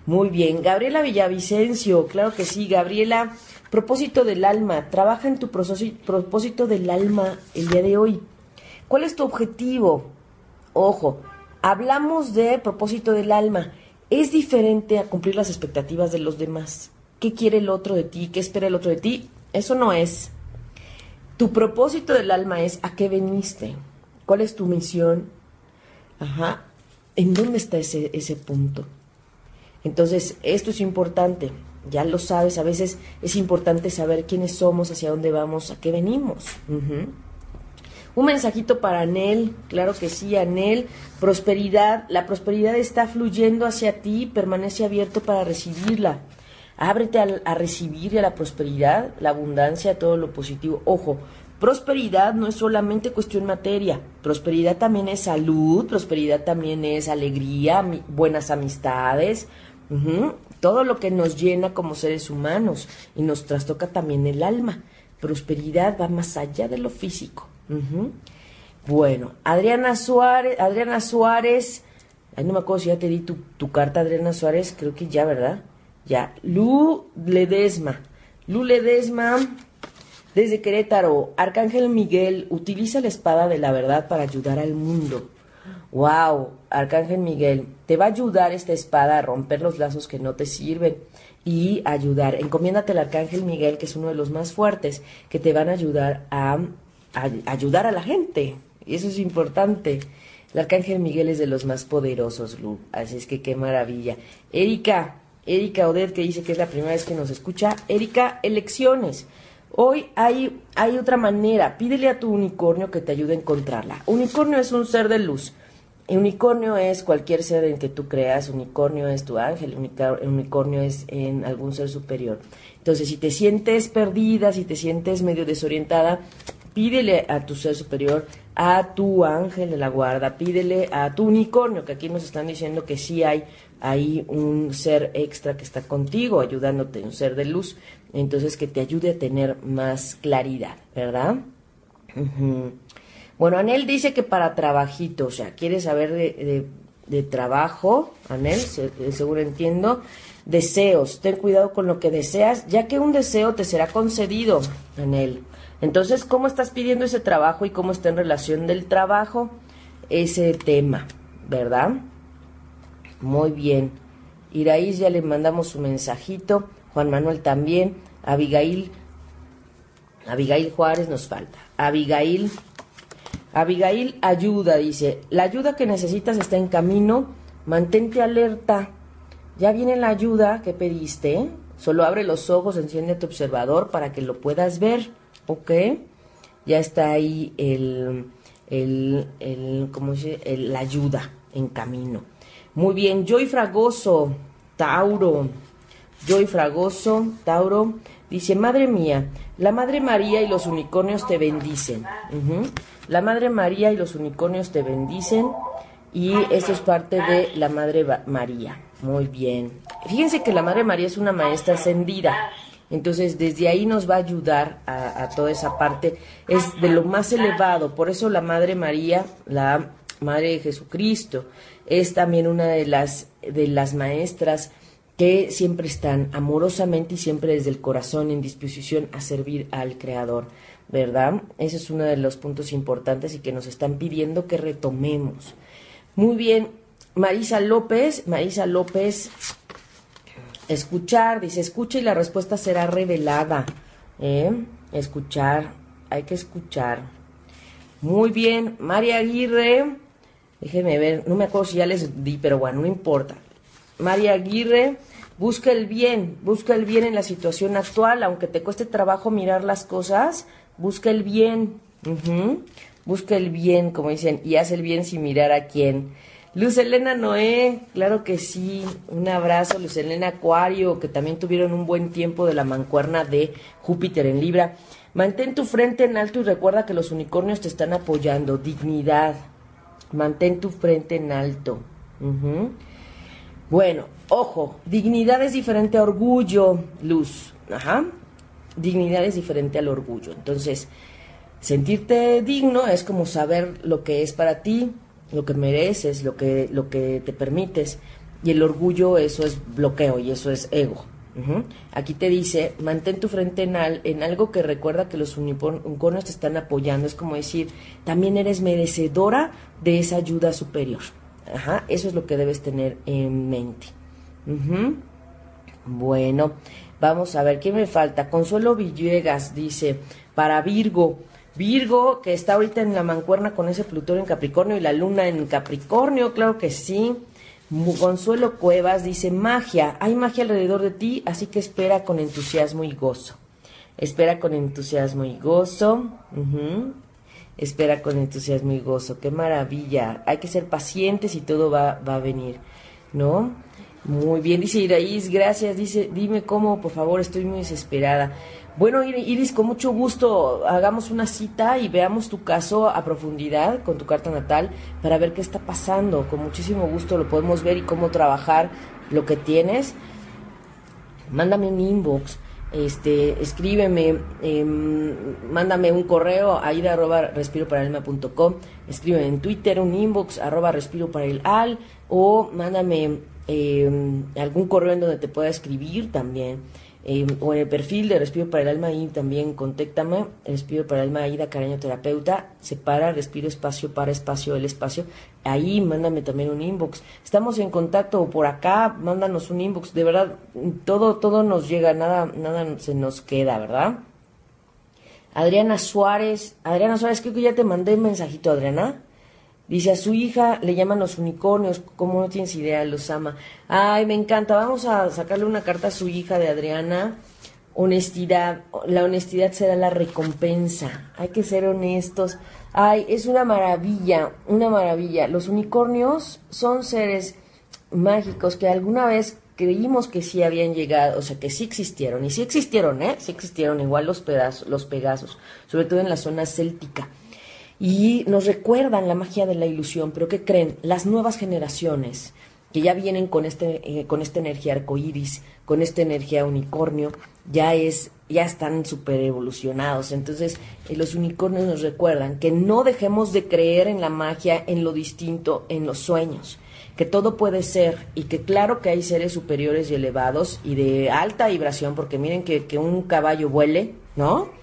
Muy bien, Gabriela Villavicencio, claro que sí, Gabriela, propósito del alma, trabaja en tu propósito del alma el día de hoy. ¿Cuál es tu objetivo? Ojo, hablamos de propósito del alma. Es diferente a cumplir las expectativas de los demás. ¿Qué quiere el otro de ti? ¿Qué espera el otro de ti? Eso no es. Tu propósito del alma es a qué veniste, cuál es tu misión. Ajá. ¿En dónde está ese, ese punto? Entonces, esto es importante. Ya lo sabes, a veces es importante saber quiénes somos, hacia dónde vamos, a qué venimos. Un mensajito para Anel, claro que sí, Anel. Prosperidad, la prosperidad está fluyendo hacia ti, permanece abierto para recibirla. Ábrete a, recibir a la prosperidad, la abundancia, todo lo positivo. Ojo, prosperidad no es solamente cuestión materia, prosperidad también es salud, prosperidad también es alegría, buenas amistades, todo lo que nos llena como seres humanos y nos trastoca también el alma. Prosperidad va más allá de lo físico. Bueno, Adriana Suárez, Adriana Suárez, ay, no me acuerdo si ya te di tu, tu carta, Adriana Suárez, creo que ya, ¿verdad? Ya, Lu Ledesma. Lu Ledesma, desde Querétaro, Arcángel Miguel utiliza la espada de la verdad para ayudar al mundo. Wow, Arcángel Miguel, te va a ayudar esta espada a romper los lazos que no te sirven y ayudar. Encomiéndate al Arcángel Miguel, que es uno de los más fuertes, que te van a ayudar a, ayudar a la gente. Eso es importante. El Arcángel Miguel es de los más poderosos, Lu. Así es que qué maravilla. Erika, Erika Odette, que dice que es la primera vez que nos escucha. Erika, elecciones. Hoy hay, hay otra manera. Pídele a tu unicornio que te ayude a encontrarla. Unicornio es un ser de luz. Unicornio es cualquier ser en que tú creas, unicornio es tu ángel, unicornio es en algún ser superior. Entonces, si te sientes perdida, si te sientes medio desorientada, pídele a tu ser superior, a tu ángel de la guarda, pídele a tu unicornio, que aquí nos están diciendo que sí hay ahí un ser extra que está contigo, ayudándote, un ser de luz, entonces que te ayude a tener más claridad, ¿verdad? Bueno, Anel dice que para trabajito, o sea, quiere saber de, trabajo, Anel, eh, seguro entiendo. Deseos, ten cuidado con lo que deseas, ya que un deseo te será concedido, Anel. Entonces, ¿cómo estás pidiendo ese trabajo y cómo está en relación del trabajo ese tema, verdad? Muy bien. Iraíz ya le mandamos su mensajito, Juan Manuel también, Abigail, Abigail Juárez nos falta. Abigail Abigail ayuda, dice, la ayuda que necesitas está en camino, mantente alerta. Ya viene la ayuda que pediste, solo abre los ojos, enciende tu observador para que lo puedas ver, ¿ok? Ya está ahí el, el, el ¿cómo se dice? la ayuda en camino. Muy bien, Joy Fragoso, Tauro. Joy Fragoso, Tauro, dice, Madre mía, la Madre María y los unicornios te bendicen. La Madre María y los unicornios te bendicen y esto es parte de la Madre María. Muy bien. Fíjense que la Madre María es una maestra ascendida. Entonces, desde ahí nos va a ayudar a, toda esa parte. Es de lo más elevado. Por eso la Madre María, la Madre de Jesucristo, es también una de las, de las maestras que siempre están amorosamente y siempre desde el corazón en disposición a servir al Creador. ¿verdad? Ese es uno de los puntos importantes y que nos están pidiendo que retomemos. Muy bien, Marisa López, Marisa López, escuchar, dice, escucha y la respuesta será revelada. ¿eh? Escuchar, hay que escuchar. Muy bien, María Aguirre, déjenme ver, no me acuerdo si ya les di, pero bueno, no importa. María Aguirre, busca el bien, busca el bien en la situación actual, aunque te cueste trabajo mirar las cosas, busca el bien, busca el bien, como dicen, y haz el bien sin mirar a quién. Luz Elena Noé, claro que sí, un abrazo, Luz Elena Acuario, que también tuvieron un buen tiempo de la mancuerna de Júpiter en Libra. Mantén tu frente en alto y recuerda que los unicornios te están apoyando. Dignidad. Mantén tu frente en alto. Bueno, ojo, dignidad es diferente a orgullo, Luz. Ajá dignidad es diferente al orgullo. Entonces, sentirte digno es como saber lo que es para ti, lo que mereces, lo que, lo que te permites. Y el orgullo, eso es bloqueo y eso es ego. Aquí te dice, mantén tu frente en, en algo que recuerda que los unicornios te están apoyando. Es como decir, también eres merecedora de esa ayuda superior. Ajá, eso es lo que debes tener en mente. Bueno, Vamos a ver, ¿quién me falta? Consuelo Villegas dice, para Virgo. Virgo, que está ahorita en la mancuerna con ese Plutón en Capricornio y la Luna en Capricornio, claro que sí. Consuelo Cuevas dice, magia, hay magia alrededor de ti, así que espera con entusiasmo y gozo. Espera con entusiasmo y gozo. Espera con entusiasmo y gozo. Qué maravilla. Hay que ser pacientes y todo va, va a venir, ¿no? Muy bien, dice Iraís, gracias. Dice, dime cómo, por favor, estoy muy desesperada. Bueno, Iris, con mucho gusto hagamos una cita y veamos tu caso a profundidad con tu carta natal para ver qué está pasando. Con muchísimo gusto lo podemos ver y cómo trabajar lo que tienes. Mándame un inbox, este, escríbeme, em, mándame un correo a ida arroba respiro para escríbeme en Twitter un inbox arroba respiro para el al o mándame Em, algún correo en donde te pueda escribir también. Eh, o en el perfil de Respiro para el Alma, ahí también contéctame, Respiro para el Alma, Aida Caraño Terapeuta, separa, respiro espacio para espacio, el espacio, ahí mándame también un inbox. Estamos en contacto por acá, mándanos un inbox, de verdad, todo, todo nos llega, nada, nada se nos queda, ¿verdad? Adriana Suárez, Adriana Suárez, creo que ya te mandé un mensajito, Adriana. Dice a su hija, le llaman los unicornios, como no tienes idea, los ama. Ay, me encanta, vamos a sacarle una carta a su hija de Adriana. Honestidad, la honestidad será la recompensa. Hay que ser honestos. Ay, es una maravilla, una maravilla. Los unicornios son seres mágicos que alguna vez creímos que sí habían llegado, o sea, que sí existieron. Y sí existieron, ¿eh? Sí existieron igual los, pedazos, los Pegasos, sobre todo en la zona céltica y nos recuerdan la magia de la ilusión, pero ¿qué creen? Las nuevas generaciones que ya vienen con este eh, con esta energía arcoíris, con esta energía unicornio, ya es ya están súper evolucionados. Entonces, eh, los unicornios nos recuerdan que no dejemos de creer en la magia, en lo distinto, en los sueños, que todo puede ser y que claro que hay seres superiores y elevados y de alta vibración, porque miren que, que un caballo vuele, ¿no?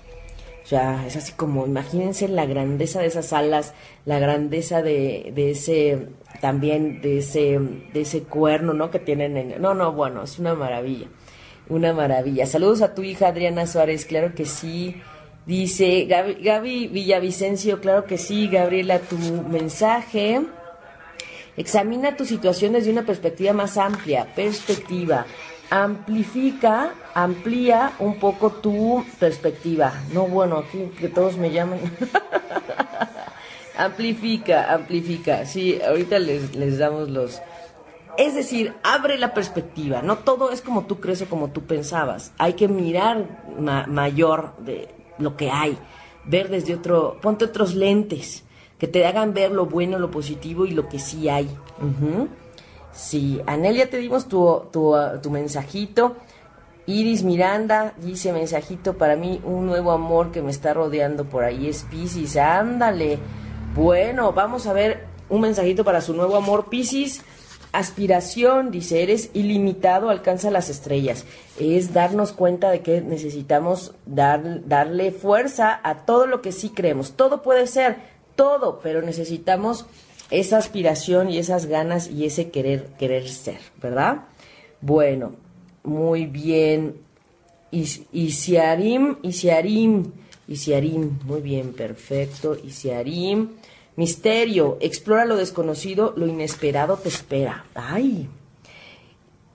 O sea, es así como, imagínense la grandeza de esas alas, la grandeza de, de ese, también de ese, de ese cuerno, ¿no? Que tienen en... No, no, bueno, es una maravilla, una maravilla. Saludos a tu hija Adriana Suárez, claro que sí. Dice Gaby, Gaby Villavicencio, claro que sí, Gabriela, tu mensaje. Examina tu situación desde una perspectiva más amplia, perspectiva amplifica, amplía un poco tu perspectiva. No, bueno, aquí que todos me llaman. amplifica, amplifica. Sí, ahorita les, les damos los... Es decir, abre la perspectiva. No todo es como tú crees o como tú pensabas. Hay que mirar mayor de lo que hay. Ver desde otro... Ponte otros lentes que te hagan ver lo bueno, lo positivo y lo que sí hay. Sí, Anel, ya te dimos tu, tu, tu mensajito. Iris Miranda dice mensajito para mí, un nuevo amor que me está rodeando por ahí es Piscis, ándale. Bueno, vamos a ver un mensajito para su nuevo amor Piscis. Aspiración, dice, eres ilimitado, alcanza las estrellas. Es darnos cuenta de que necesitamos dar, darle fuerza a todo lo que sí creemos. Todo puede ser, todo, pero necesitamos esa aspiración y esas ganas y ese querer, querer ser, ¿verdad? Bueno, muy bien. Isiarim, Isiarim, Isiarim, muy bien, perfecto. Isiarim, misterio, explora lo desconocido, lo inesperado te espera. ¡Ay!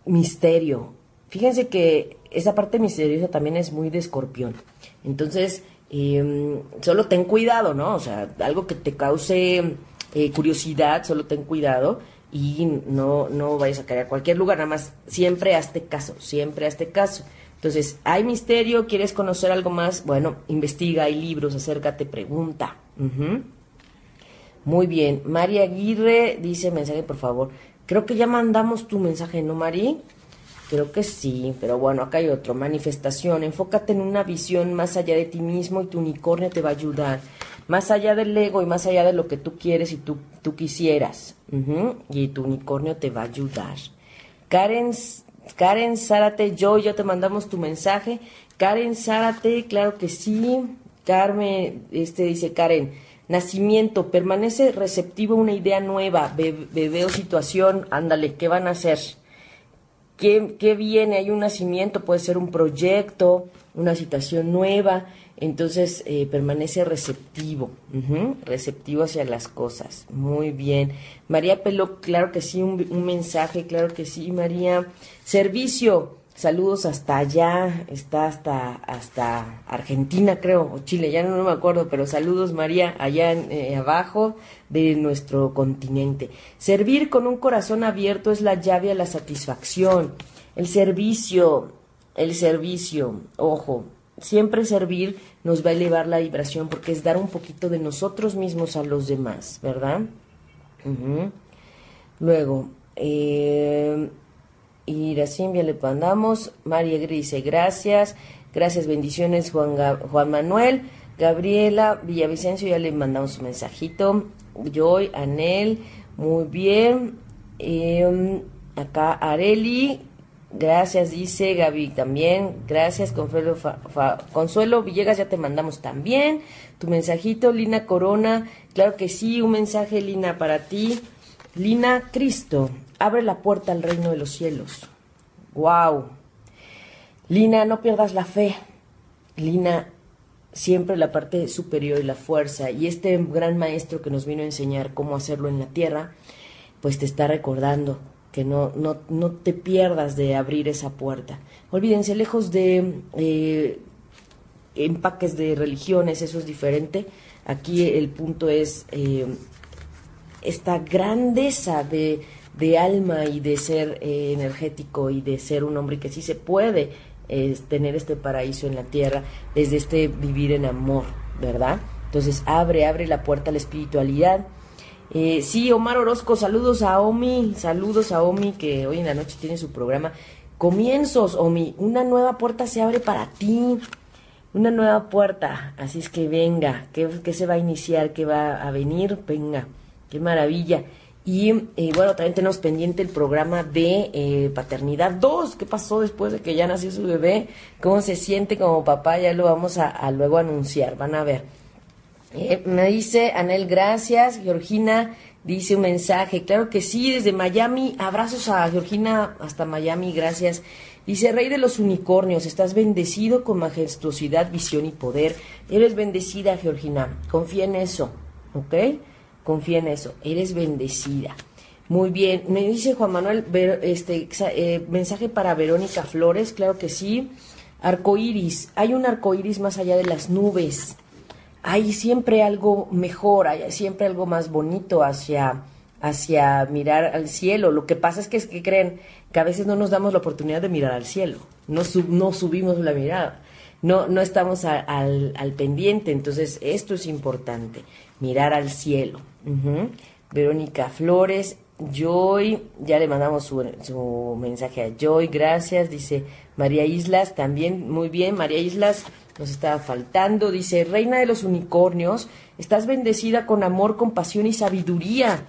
Misterio. Fíjense que esa parte misteriosa también es muy de escorpión. Entonces, em, solo ten cuidado, ¿no? O sea, algo que te cause eh, curiosidad, solo ten cuidado y no, no vayas a caer a cualquier lugar, nada más siempre hazte caso, siempre hazte caso. Entonces, hay misterio, quieres conocer algo más, bueno, investiga, hay libros, acércate, pregunta. Muy bien, María Aguirre dice mensaje, por favor. Creo que ya mandamos tu mensaje, ¿no, Mari? Creo que sí, pero bueno, acá hay otro. Manifestación, enfócate en una visión más allá de ti mismo y tu unicornio te va a ayudar más allá del ego y más allá de lo que tú quieres y tú, tú quisieras. Y tu unicornio te va a ayudar. Karen, Karen Zárate, yo ya te mandamos tu mensaje. Karen Zárate, claro que sí. Carmen, este dice Karen, nacimiento, permanece receptivo a una idea nueva, bebé o situación, ándale, ¿qué van a hacer? ¿Qué, ¿Qué viene? Hay un nacimiento, puede ser un proyecto, una situación nueva entonces eh, permanece receptivo, receptivo hacia las cosas. Muy bien. María Pelo, claro que sí, un, mensaje, claro que sí, María. Servicio, saludos hasta allá, está hasta, hasta Argentina, creo, o Chile, ya no, me acuerdo, pero saludos, María, allá eh, abajo de nuestro continente. Servir con un corazón abierto es la llave a la satisfacción. El servicio, el servicio, ojo, siempre servir nos va a elevar la vibración porque es dar un poquito de nosotros mismos a los demás, ¿verdad? Luego, eh, Iracim, ya le mandamos. María dice gracias. Gracias, bendiciones, Juan, Juan Manuel. Gabriela Villavicencio, ya le mandamos un mensajito. Joy, Anel, muy bien. Em, acá Areli, Gracias, dice Gaby también. Gracias, Consuelo, Consuelo Villegas, ya te mandamos también. Tu mensajito, Lina Corona. Claro que sí, un mensaje, Lina, para ti. Lina Cristo, abre la puerta al reino de los cielos. Wow. Lina, no pierdas la fe. Lina, siempre la parte superior y la fuerza. Y este gran maestro que nos vino a enseñar cómo hacerlo en la tierra, pues te está recordando que no, no, no te pierdas de abrir esa puerta. Olvídense, lejos de eh, empaques de religiones, eso es diferente. Aquí el punto es eh, esta grandeza de, de, alma y de ser eh, energético y de ser un hombre que sí se puede tener este paraíso en la tierra desde este vivir en amor, ¿verdad? Entonces abre, abre la puerta a la espiritualidad eh, sí, Omar Orozco, saludos a Omi, saludos a Omi que hoy en la noche tiene su programa. Comienzos, Omi, una nueva puerta se abre para ti, una nueva puerta, así es que venga, ¿qué, se va a iniciar? ¿Qué va a venir? Venga, qué maravilla. Y eh, bueno, también tenemos pendiente el programa de eh, Paternidad 2. ¿Qué pasó después de que ya nació su bebé? ¿Cómo se siente como papá? Ya lo vamos a luego anunciar, van a ver. Eh, me dice Anel, gracias. Georgina dice un mensaje. Claro que sí, desde Miami. Abrazos a Georgina hasta Miami, gracias. Dice, Rey de los Unicornios, estás bendecido con majestuosidad, visión y poder. Eres bendecida, Georgina. Confía en eso, ¿ok? Confía en eso. Eres bendecida. Muy bien. Me dice Juan Manuel, este, eh, mensaje para Verónica Flores. Claro que sí. Arcoiris. Hay un arcoiris más allá de las nubes hay siempre algo mejor, hay siempre algo más bonito hacia, hacia mirar al cielo. Lo que pasa es que, es que creen que a veces no nos damos la oportunidad de mirar al cielo, no, no subimos la mirada, no, no estamos al, pendiente, entonces esto es importante, mirar al cielo. Verónica Flores, Joy, ya le mandamos su, su mensaje a Joy, gracias, dice María Islas, también muy bien, María Islas nos estaba faltando. Dice, Reina de los Unicornios, estás bendecida con amor, compasión y sabiduría.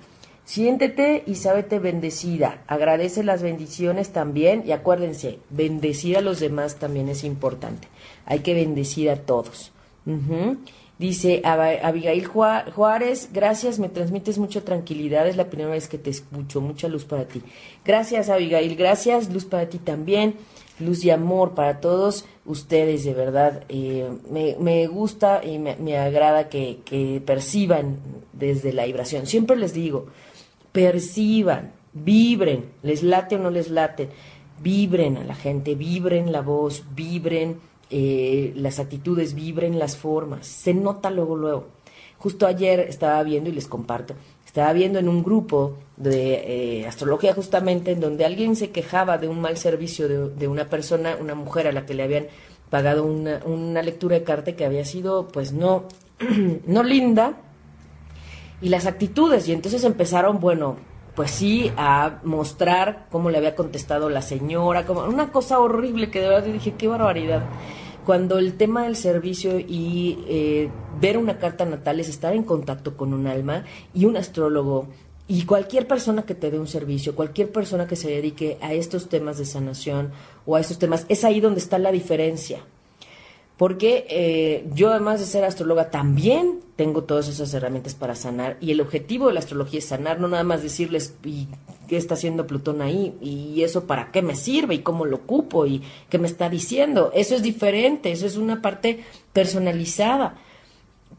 Siéntete y sábete bendecida. Agradece las bendiciones también y acuérdense, bendecir a los demás también es importante. Hay que bendecir a todos. Dice Abigail Juárez, gracias, me transmites mucha tranquilidad, es la primera vez que te escucho, mucha luz para ti. Gracias Abigail, gracias, luz para ti también luz y amor para todos ustedes, de verdad. Eh, me, gusta y me, agrada que, que, perciban desde la vibración. Siempre les digo, perciban, vibren, les late o no les late, vibren a la gente, vibren la voz, vibren eh, las actitudes, vibren las formas. Se nota luego, luego. Justo ayer estaba viendo y les comparto estaba viendo en un grupo de eh, astrología justamente en donde alguien se quejaba de un mal servicio de, una persona, una mujer a la que le habían pagado una, una lectura de carta que había sido pues no, no linda y las actitudes y entonces empezaron, bueno, pues sí, a mostrar cómo le había contestado la señora, como una cosa horrible que de verdad dije, qué barbaridad cuando el tema del servicio y eh, ver una carta natal es estar en contacto con un alma y un astrólogo y cualquier persona que te dé un servicio, cualquier persona que se dedique a estos temas de sanación o a estos temas, es ahí donde está la diferencia porque eh, yo además de ser astróloga también tengo todas esas herramientas para sanar y el objetivo de la astrología es sanar, no nada más decirles y qué está haciendo Plutón ahí y eso para qué me sirve y cómo lo ocupo y qué me está diciendo. Eso es diferente, eso es una parte personalizada.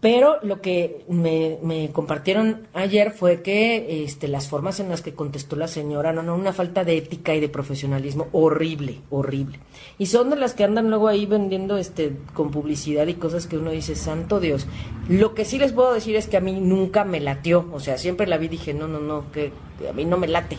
Pero lo que me, compartieron ayer fue que este, las formas en las que contestó la señora, no, no, una falta de ética y de profesionalismo horrible, horrible. Y son de las que andan luego ahí vendiendo este, con publicidad y cosas que uno dice, santo Dios. Lo que sí les puedo decir es que a mí nunca me latió, o sea, siempre la vi y dije, no, no, no, que, a mí no me late.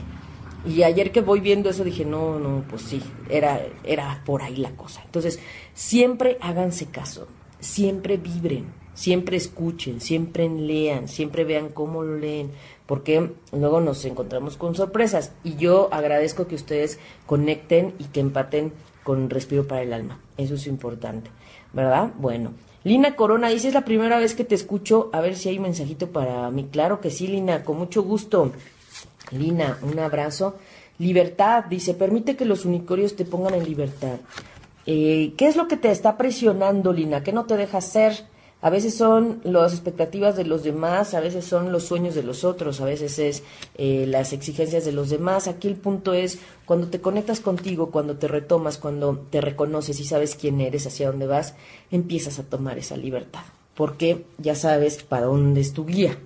Y ayer que voy viendo eso dije, no, no, pues sí, era, era por ahí la cosa. Entonces, siempre háganse caso, siempre vibren siempre escuchen, siempre lean, siempre vean cómo lo leen, porque luego nos encontramos con sorpresas. Y yo agradezco que ustedes conecten y que empaten con Respiro para el Alma. Eso es importante, ¿verdad? Bueno. Lina Corona dice, es la primera vez que te escucho, a ver si hay mensajito para mí. Claro que sí, Lina, con mucho gusto. Lina, un abrazo. Libertad, dice, permite que los unicorios te pongan en libertad. Eh, ¿Qué es lo que te está presionando, Lina? ¿Qué no te deja ser? A veces son las expectativas de los demás, a veces son los sueños de los otros, a veces es eh, las exigencias de los demás. Aquí el punto es cuando te conectas contigo, cuando te retomas, cuando te reconoces y sabes quién eres, hacia dónde vas, empiezas a tomar esa libertad. Porque ya sabes para dónde es tu guía,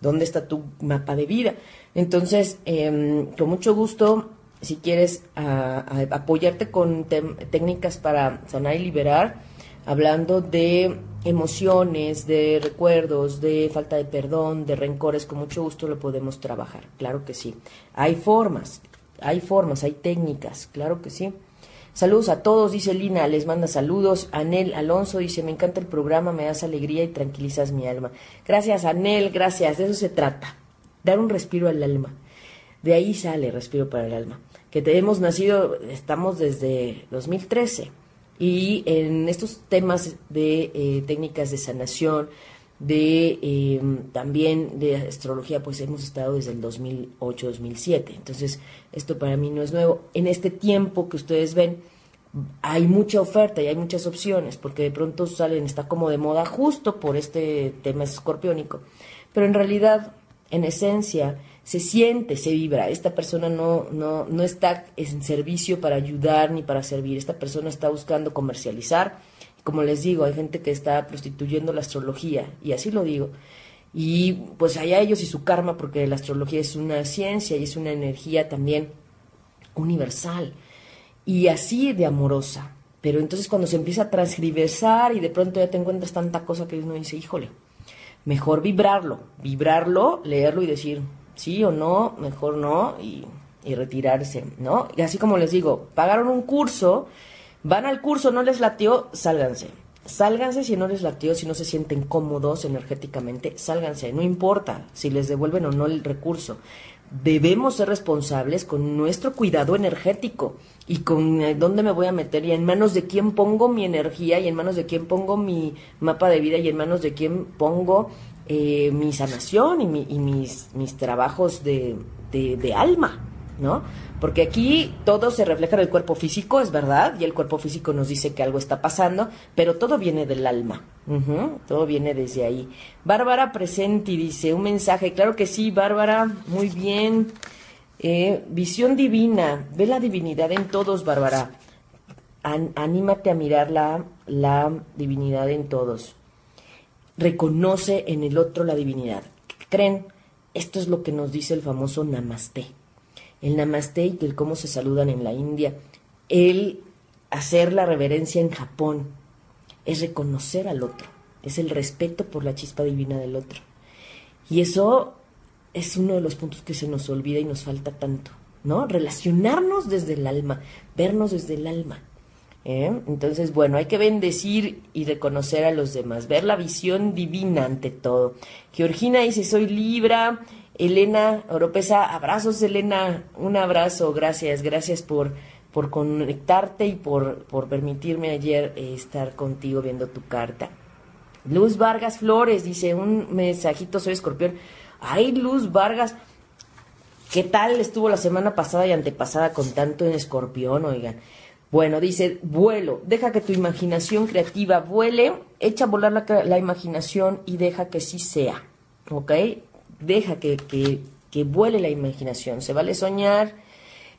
dónde está tu mapa de vida. Entonces, em, con mucho gusto, si quieres apoyarte con técnicas para sanar y liberar, hablando de emociones, de recuerdos, de falta de perdón, de rencores, con mucho gusto lo podemos trabajar, claro que sí. Hay formas, hay formas, hay técnicas, claro que sí. Saludos a todos, dice Lina, les manda saludos. Anel Alonso dice, me encanta el programa, me das alegría y tranquilizas mi alma. Gracias, Anel, gracias, de eso se trata, dar un respiro al alma. De ahí sale respiro para el alma. Que te hemos nacido, estamos desde 2013 y en estos temas de eh, técnicas de sanación, de em, también de astrología, pues hemos estado desde el 2008-2007. Entonces, esto para mí no es nuevo. En este tiempo que ustedes ven, hay mucha oferta y hay muchas opciones, porque de pronto salen, está como de moda justo por este tema escorpiónico. Pero en realidad, en esencia, se siente, se vibra. Esta persona no, no, no está en servicio para ayudar ni para servir. Esta persona está buscando comercializar. Como les digo, hay gente que está prostituyendo la astrología, y así lo digo. Y pues allá ellos y su karma, porque la astrología es una ciencia y es una energía también universal y así de amorosa. Pero entonces cuando se empieza a transgiversar y de pronto ya te encuentras tanta cosa que uno dice, híjole, mejor vibrarlo, vibrarlo, leerlo y decir, sí o no, mejor no, y, retirarse, ¿no? Y así como les digo, pagaron un curso, van al curso, no les latió, sálganse. Sálganse si no les latió, si no se sienten cómodos energéticamente, sálganse, no importa si les devuelven o no el recurso. Debemos ser responsables con nuestro cuidado energético y con eh, dónde me voy a meter y en manos de quién pongo mi energía y en manos de quién pongo mi mapa de vida y en manos de quién pongo eh, mi sanación y, mis, mis trabajos de, de, alma, ¿no? Porque aquí todo se refleja en el cuerpo físico, es verdad, y el cuerpo físico nos dice que algo está pasando, pero todo viene del alma, todo viene desde ahí. Bárbara presente y dice un mensaje, claro que sí, Bárbara, muy bien. Eh, visión divina, ve la divinidad en todos, Bárbara. anímate a mirar la, la divinidad en todos reconoce en el otro la divinidad. ¿Creen? Esto es lo que nos dice el famoso Namaste. El Namaste y el cómo se saludan en la India. El hacer la reverencia en Japón es reconocer al otro, es el respeto por la chispa divina del otro. Y eso es uno de los puntos que se nos olvida y nos falta tanto, ¿no? Relacionarnos desde el alma, vernos desde el alma. ¿Eh? Entonces, bueno, hay que bendecir y reconocer a los demás, ver la visión divina ante todo. Georgina dice, soy Libra. Elena Oropesa, abrazos Elena, un abrazo, gracias, gracias por, por conectarte y por, por permitirme ayer eh, estar contigo viendo tu carta. Luz Vargas Flores dice un mensajito, soy escorpión. Ay, Luz Vargas, ¿qué tal estuvo la semana pasada y antepasada con tanto en escorpión, oigan? Bueno, dice, vuelo, deja que tu imaginación creativa vuele, echa a volar la, imaginación y deja que sí sea, ¿ok? Deja que, que, vuele la imaginación, se vale soñar.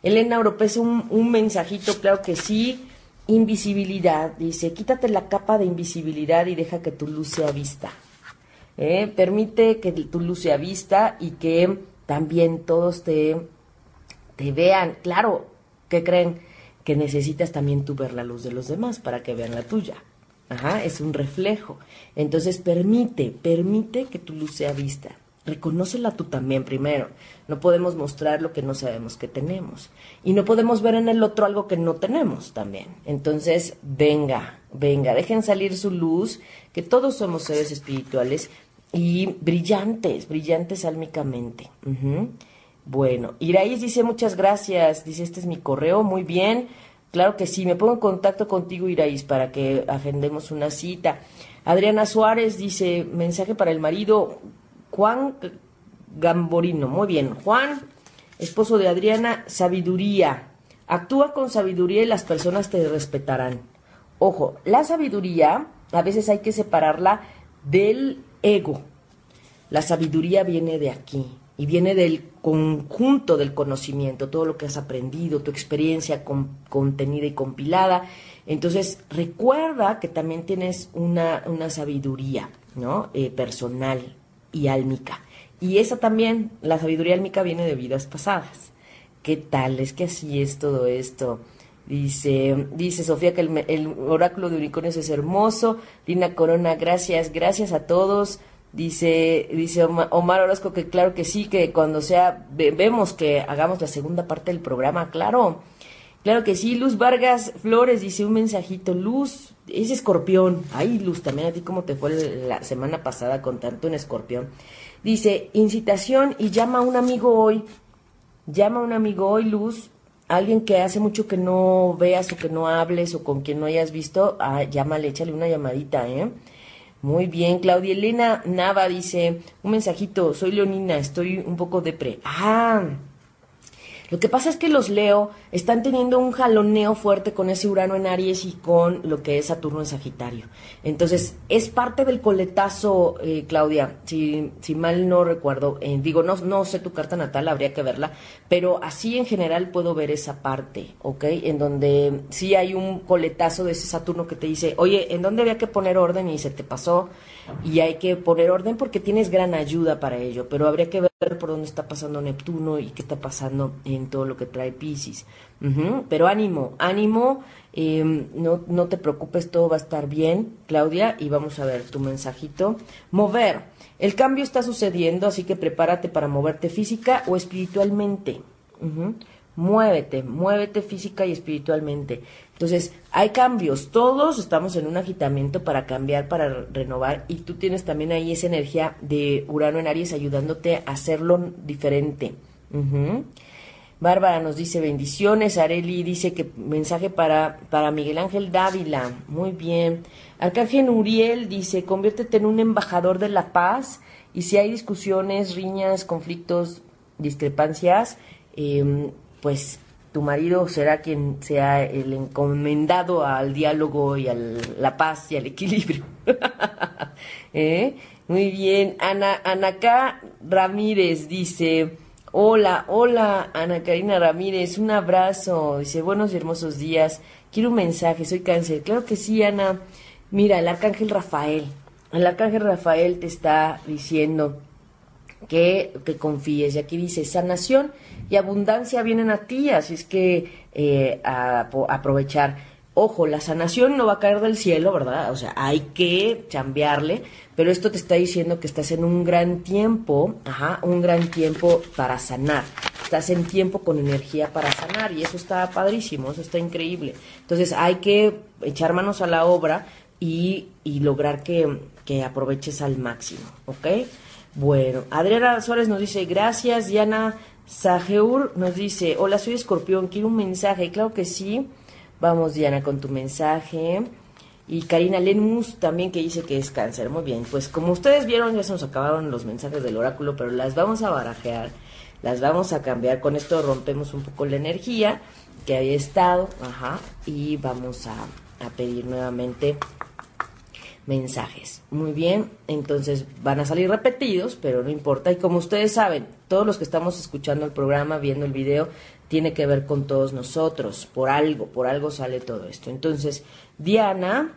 Elena Oropesa, un, un mensajito, claro que sí. Invisibilidad, dice, quítate la capa de invisibilidad y deja que tu luz sea vista. ¿eh? Permite que tu luz sea vista y que también todos te, te vean. Claro, ¿qué creen? Que necesitas también tú ver la luz de los demás para que vean la tuya. Ajá, es un reflejo. Entonces permite, permite que tu luz sea vista. Reconócela tú también primero. No podemos mostrar lo que no sabemos que tenemos. Y no podemos ver en el otro algo que no tenemos también. Entonces, venga, venga, dejen salir su luz, que todos somos seres espirituales y brillantes, brillantes álmicamente. Bueno, Iraís dice muchas gracias, dice este es mi correo, muy bien. Claro que sí, me pongo en contacto contigo Iraís para que agendemos una cita. Adriana Suárez dice mensaje para el marido Juan Gamborino, muy bien. Juan, esposo de Adriana, sabiduría. Actúa con sabiduría y las personas te respetarán. Ojo, la sabiduría a veces hay que separarla del ego. La sabiduría viene de aquí y viene del conjunto del conocimiento, todo lo que has aprendido, tu experiencia contenida y compilada. Entonces, recuerda que también tienes una, sabiduría ¿no? Eh, personal y álmica. Y esa también, la sabiduría álmica viene de vidas pasadas. ¿Qué tal? Es que así es todo esto. Dice, dice Sofía que el, oráculo de unicornios es hermoso. Lina Corona, gracias, gracias a todos. Dice, dice Omar Orozco que claro que sí, que cuando sea, vemos que hagamos la segunda parte del programa, claro. Claro que sí, Luz Vargas Flores dice un mensajito, Luz, es escorpión. Ay, Luz, también a ti cómo te fue la semana pasada con tanto en escorpión. Dice, incitación y llama a un amigo hoy Llama a un amigo hoy, Luz, alguien que hace mucho que no veas o que no hables o con quien no hayas visto, ah, llámale, échale una llamadita, ¿eh? Muy bien, Claudia Elena Nava dice, un mensajito, soy Leonina, estoy un poco depre. Ah, lo que pasa es que los Leo están teniendo un jaloneo fuerte con ese Urano en Aries y con lo que es Saturno en Sagitario. Entonces, es parte del coletazo, eh, Claudia, si, si mal no recuerdo. Eh, digo, no, no sé tu carta natal, habría que verla, pero así en general puedo ver esa parte, ¿ok? En donde sí hay un coletazo de ese Saturno que te dice, oye, ¿en dónde había que poner orden? Y se te pasó y hay que poner orden porque tienes gran ayuda para ello, pero habría que ver por dónde está pasando Neptuno y qué está pasando en todo lo que trae Pisces. Pero ánimo, ánimo, em, no, no te preocupes, todo va a estar bien, Claudia, y vamos a ver tu mensajito. Mover, el cambio está sucediendo, así que prepárate para moverte física o espiritualmente. Muévete, muévete física y espiritualmente. Entonces, hay cambios, todos estamos en un agitamiento para cambiar, para renovar, y tú tienes también ahí esa energía de Urano en Aries ayudándote a hacerlo diferente. Bárbara nos dice bendiciones, Areli dice que mensaje para, para Miguel Ángel Dávila, muy bien. Arcángel Uriel dice, conviértete en un embajador de la paz y si hay discusiones, riñas, conflictos, discrepancias, eh, pues tu marido será quien sea el encomendado al diálogo y a la paz y al equilibrio. ¿Eh? Muy bien, Ana, Anaká Ramírez dice, hola, hola, Ana Karina Ramírez, un abrazo, dice, buenos y hermosos días, quiero un mensaje, soy cáncer, claro que sí, Ana, mira, el arcángel Rafael, el arcángel Rafael te está diciendo que, confíes, y aquí dice, sanación, y abundancia vienen a ti, así es que eh, a, aprovechar. Ojo, la sanación no va a caer del cielo, ¿verdad? O sea, hay que chambearle, pero esto te está diciendo que estás en un gran tiempo, ajá, un gran tiempo para sanar. Estás en tiempo con energía para sanar y eso está padrísimo, eso está increíble. Entonces hay que echar manos a la obra y, y lograr que, que aproveches al máximo, ¿ok? Bueno, Adriana Suárez nos dice gracias, Diana Sajeur nos dice, hola, soy escorpión, quiero un mensaje. Claro que sí. Vamos, Diana, con tu mensaje. Y Karina Lenmus también que dice que es cáncer. Muy bien, pues como ustedes vieron, ya se nos acabaron los mensajes del oráculo, pero las vamos a barajear, las vamos a cambiar. Con esto rompemos un poco la energía que había estado, ajá, y vamos a, a pedir nuevamente mensajes. Muy bien, entonces van a salir repetidos, pero no importa. Y como ustedes saben, todos los que estamos escuchando el programa, viendo el video, tiene que ver con todos nosotros. Por algo, por algo sale todo esto. Entonces, Diana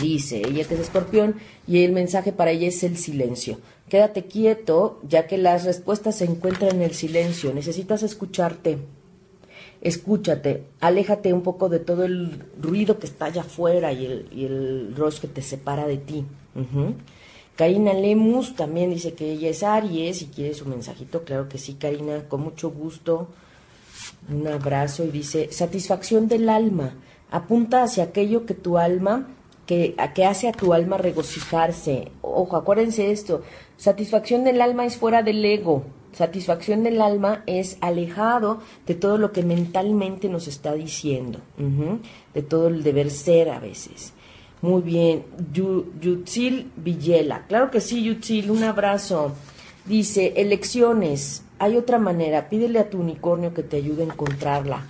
dice, ella que es escorpión, y el mensaje para ella es el silencio. Quédate quieto, ya que las respuestas se encuentran en el silencio. Necesitas escucharte escúchate, aléjate un poco de todo el ruido que está allá afuera y el, y el que te separa de ti. Karina Lemus también dice que ella es Aries y quiere su mensajito. Claro que sí, Karina, con mucho gusto. Un abrazo y dice, satisfacción del alma. Apunta hacia aquello que tu alma, que, que hace a tu alma regocijarse. Ojo, acuérdense esto. Satisfacción del alma es fuera del ego. Satisfacción del alma es alejado de todo lo que mentalmente nos está diciendo, de todo el deber ser a veces. Muy bien, Yutzil Villela. Claro que sí, Yutzil, un abrazo. Dice, elecciones. hay otra manera, pídele a tu unicornio que te ayude a encontrarla.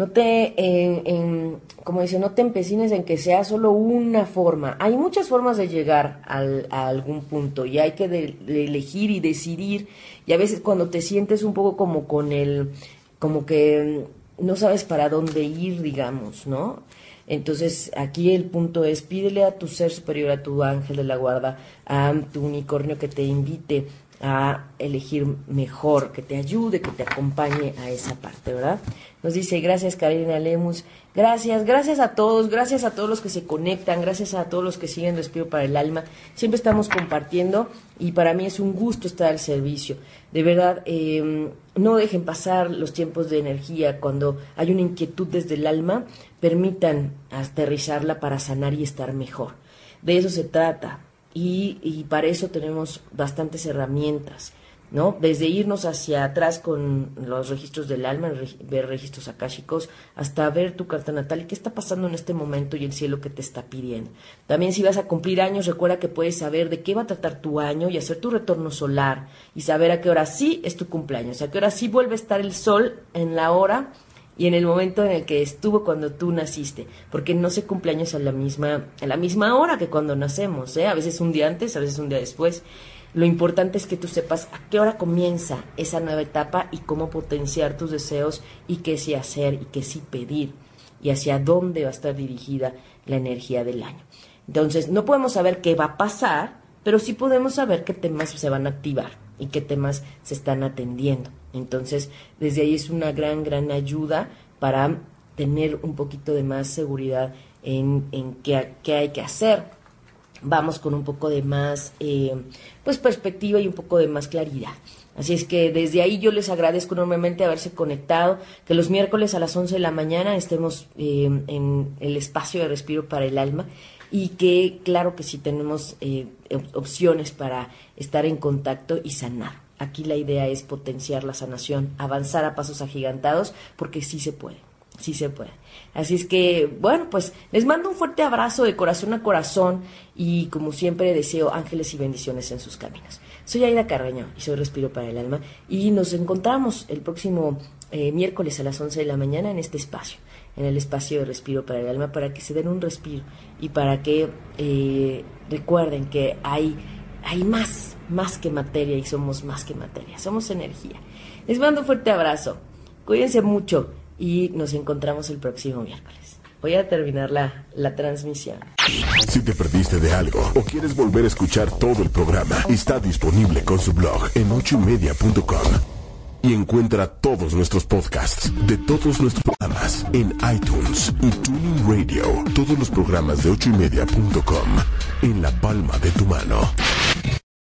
No te, en, como dice, no te empecines en que sea solo una forma. Hay muchas formas de llegar al, a algún punto y hay que elegir y decidir. Y a veces cuando te sientes un poco como con el, como que no sabes para dónde ir, digamos, ¿no? Entonces, aquí el punto es, pídele a tu ser superior, a tu ángel de la guarda, a tu unicornio que te invite a elegir mejor, que te ayude, que te acompañe a esa parte, ¿verdad? Nos dice, gracias Karina Lemus, gracias, gracias a todos, gracias a todos los que se conectan, gracias a todos los que siguen Respiro para el Alma. Siempre estamos compartiendo y para mí es un gusto estar al servicio. De verdad, em, no dejen pasar los tiempos de energía cuando hay una inquietud desde el alma, permitan aterrizarla para sanar y estar mejor. De eso se trata, y, para eso tenemos bastantes herramientas, ¿no? Desde irnos hacia atrás con los registros del alma, ver registros akáshicos, hasta ver tu carta natal y qué está pasando en este momento y el cielo que te está pidiendo. También si vas a cumplir años, recuerda que puedes saber de qué va a tratar tu año y hacer tu retorno solar y saber a qué hora sí es tu cumpleaños, a qué hora sí vuelve a estar el sol en la hora y en el momento en el que estuvo cuando tú naciste, porque no se cumple años a la misma, a la misma hora que cuando nacemos, ¿eh? a veces un día antes, a veces un día después. Lo importante es que tú sepas a qué hora comienza esa nueva etapa y cómo potenciar tus deseos y qué sí hacer y qué sí pedir y hacia dónde va a estar dirigida la energía del año. Entonces, no podemos saber qué va a pasar, pero sí podemos saber qué temas se van a activar y qué temas se están atendiendo. Entonces, desde ahí es una gran, gran ayuda para tener un poquito de más seguridad en, en qué, hay que hacer. Vamos con un poco de más eh, pues perspectiva y un poco de más claridad. Así es que desde ahí yo les agradezco enormemente haberse conectado, que los miércoles a las 11 de la mañana estemos eh, en el espacio de respiro para el alma y que claro que sí tenemos eh, opciones para estar en contacto y sanar. Aquí la idea es potenciar la sanación, avanzar a pasos agigantados, porque sí se puede, sí se puede. Así es que, bueno, pues les mando un fuerte abrazo de corazón a corazón y como siempre deseo ángeles y bendiciones en sus caminos. Soy Aida Carreño y soy Respiro para el Alma y nos encontramos el próximo eh, miércoles a las 11 de la mañana en este espacio, en el espacio de Respiro para el Alma, para que se den un respiro y para que eh, recuerden que hay, hay más más que materia y somos más que materia, somos energía. Les mando un fuerte abrazo, cuídense mucho y nos encontramos el próximo miércoles. Voy a terminar la, la transmisión.
Si te perdiste de algo o quieres volver a escuchar todo el programa, está disponible con su blog en ochoymedia.com y encuentra todos nuestros podcasts de todos nuestros programas en iTunes y Tuning Radio. Todos los programas de ochoymedia.com en la palma de tu mano.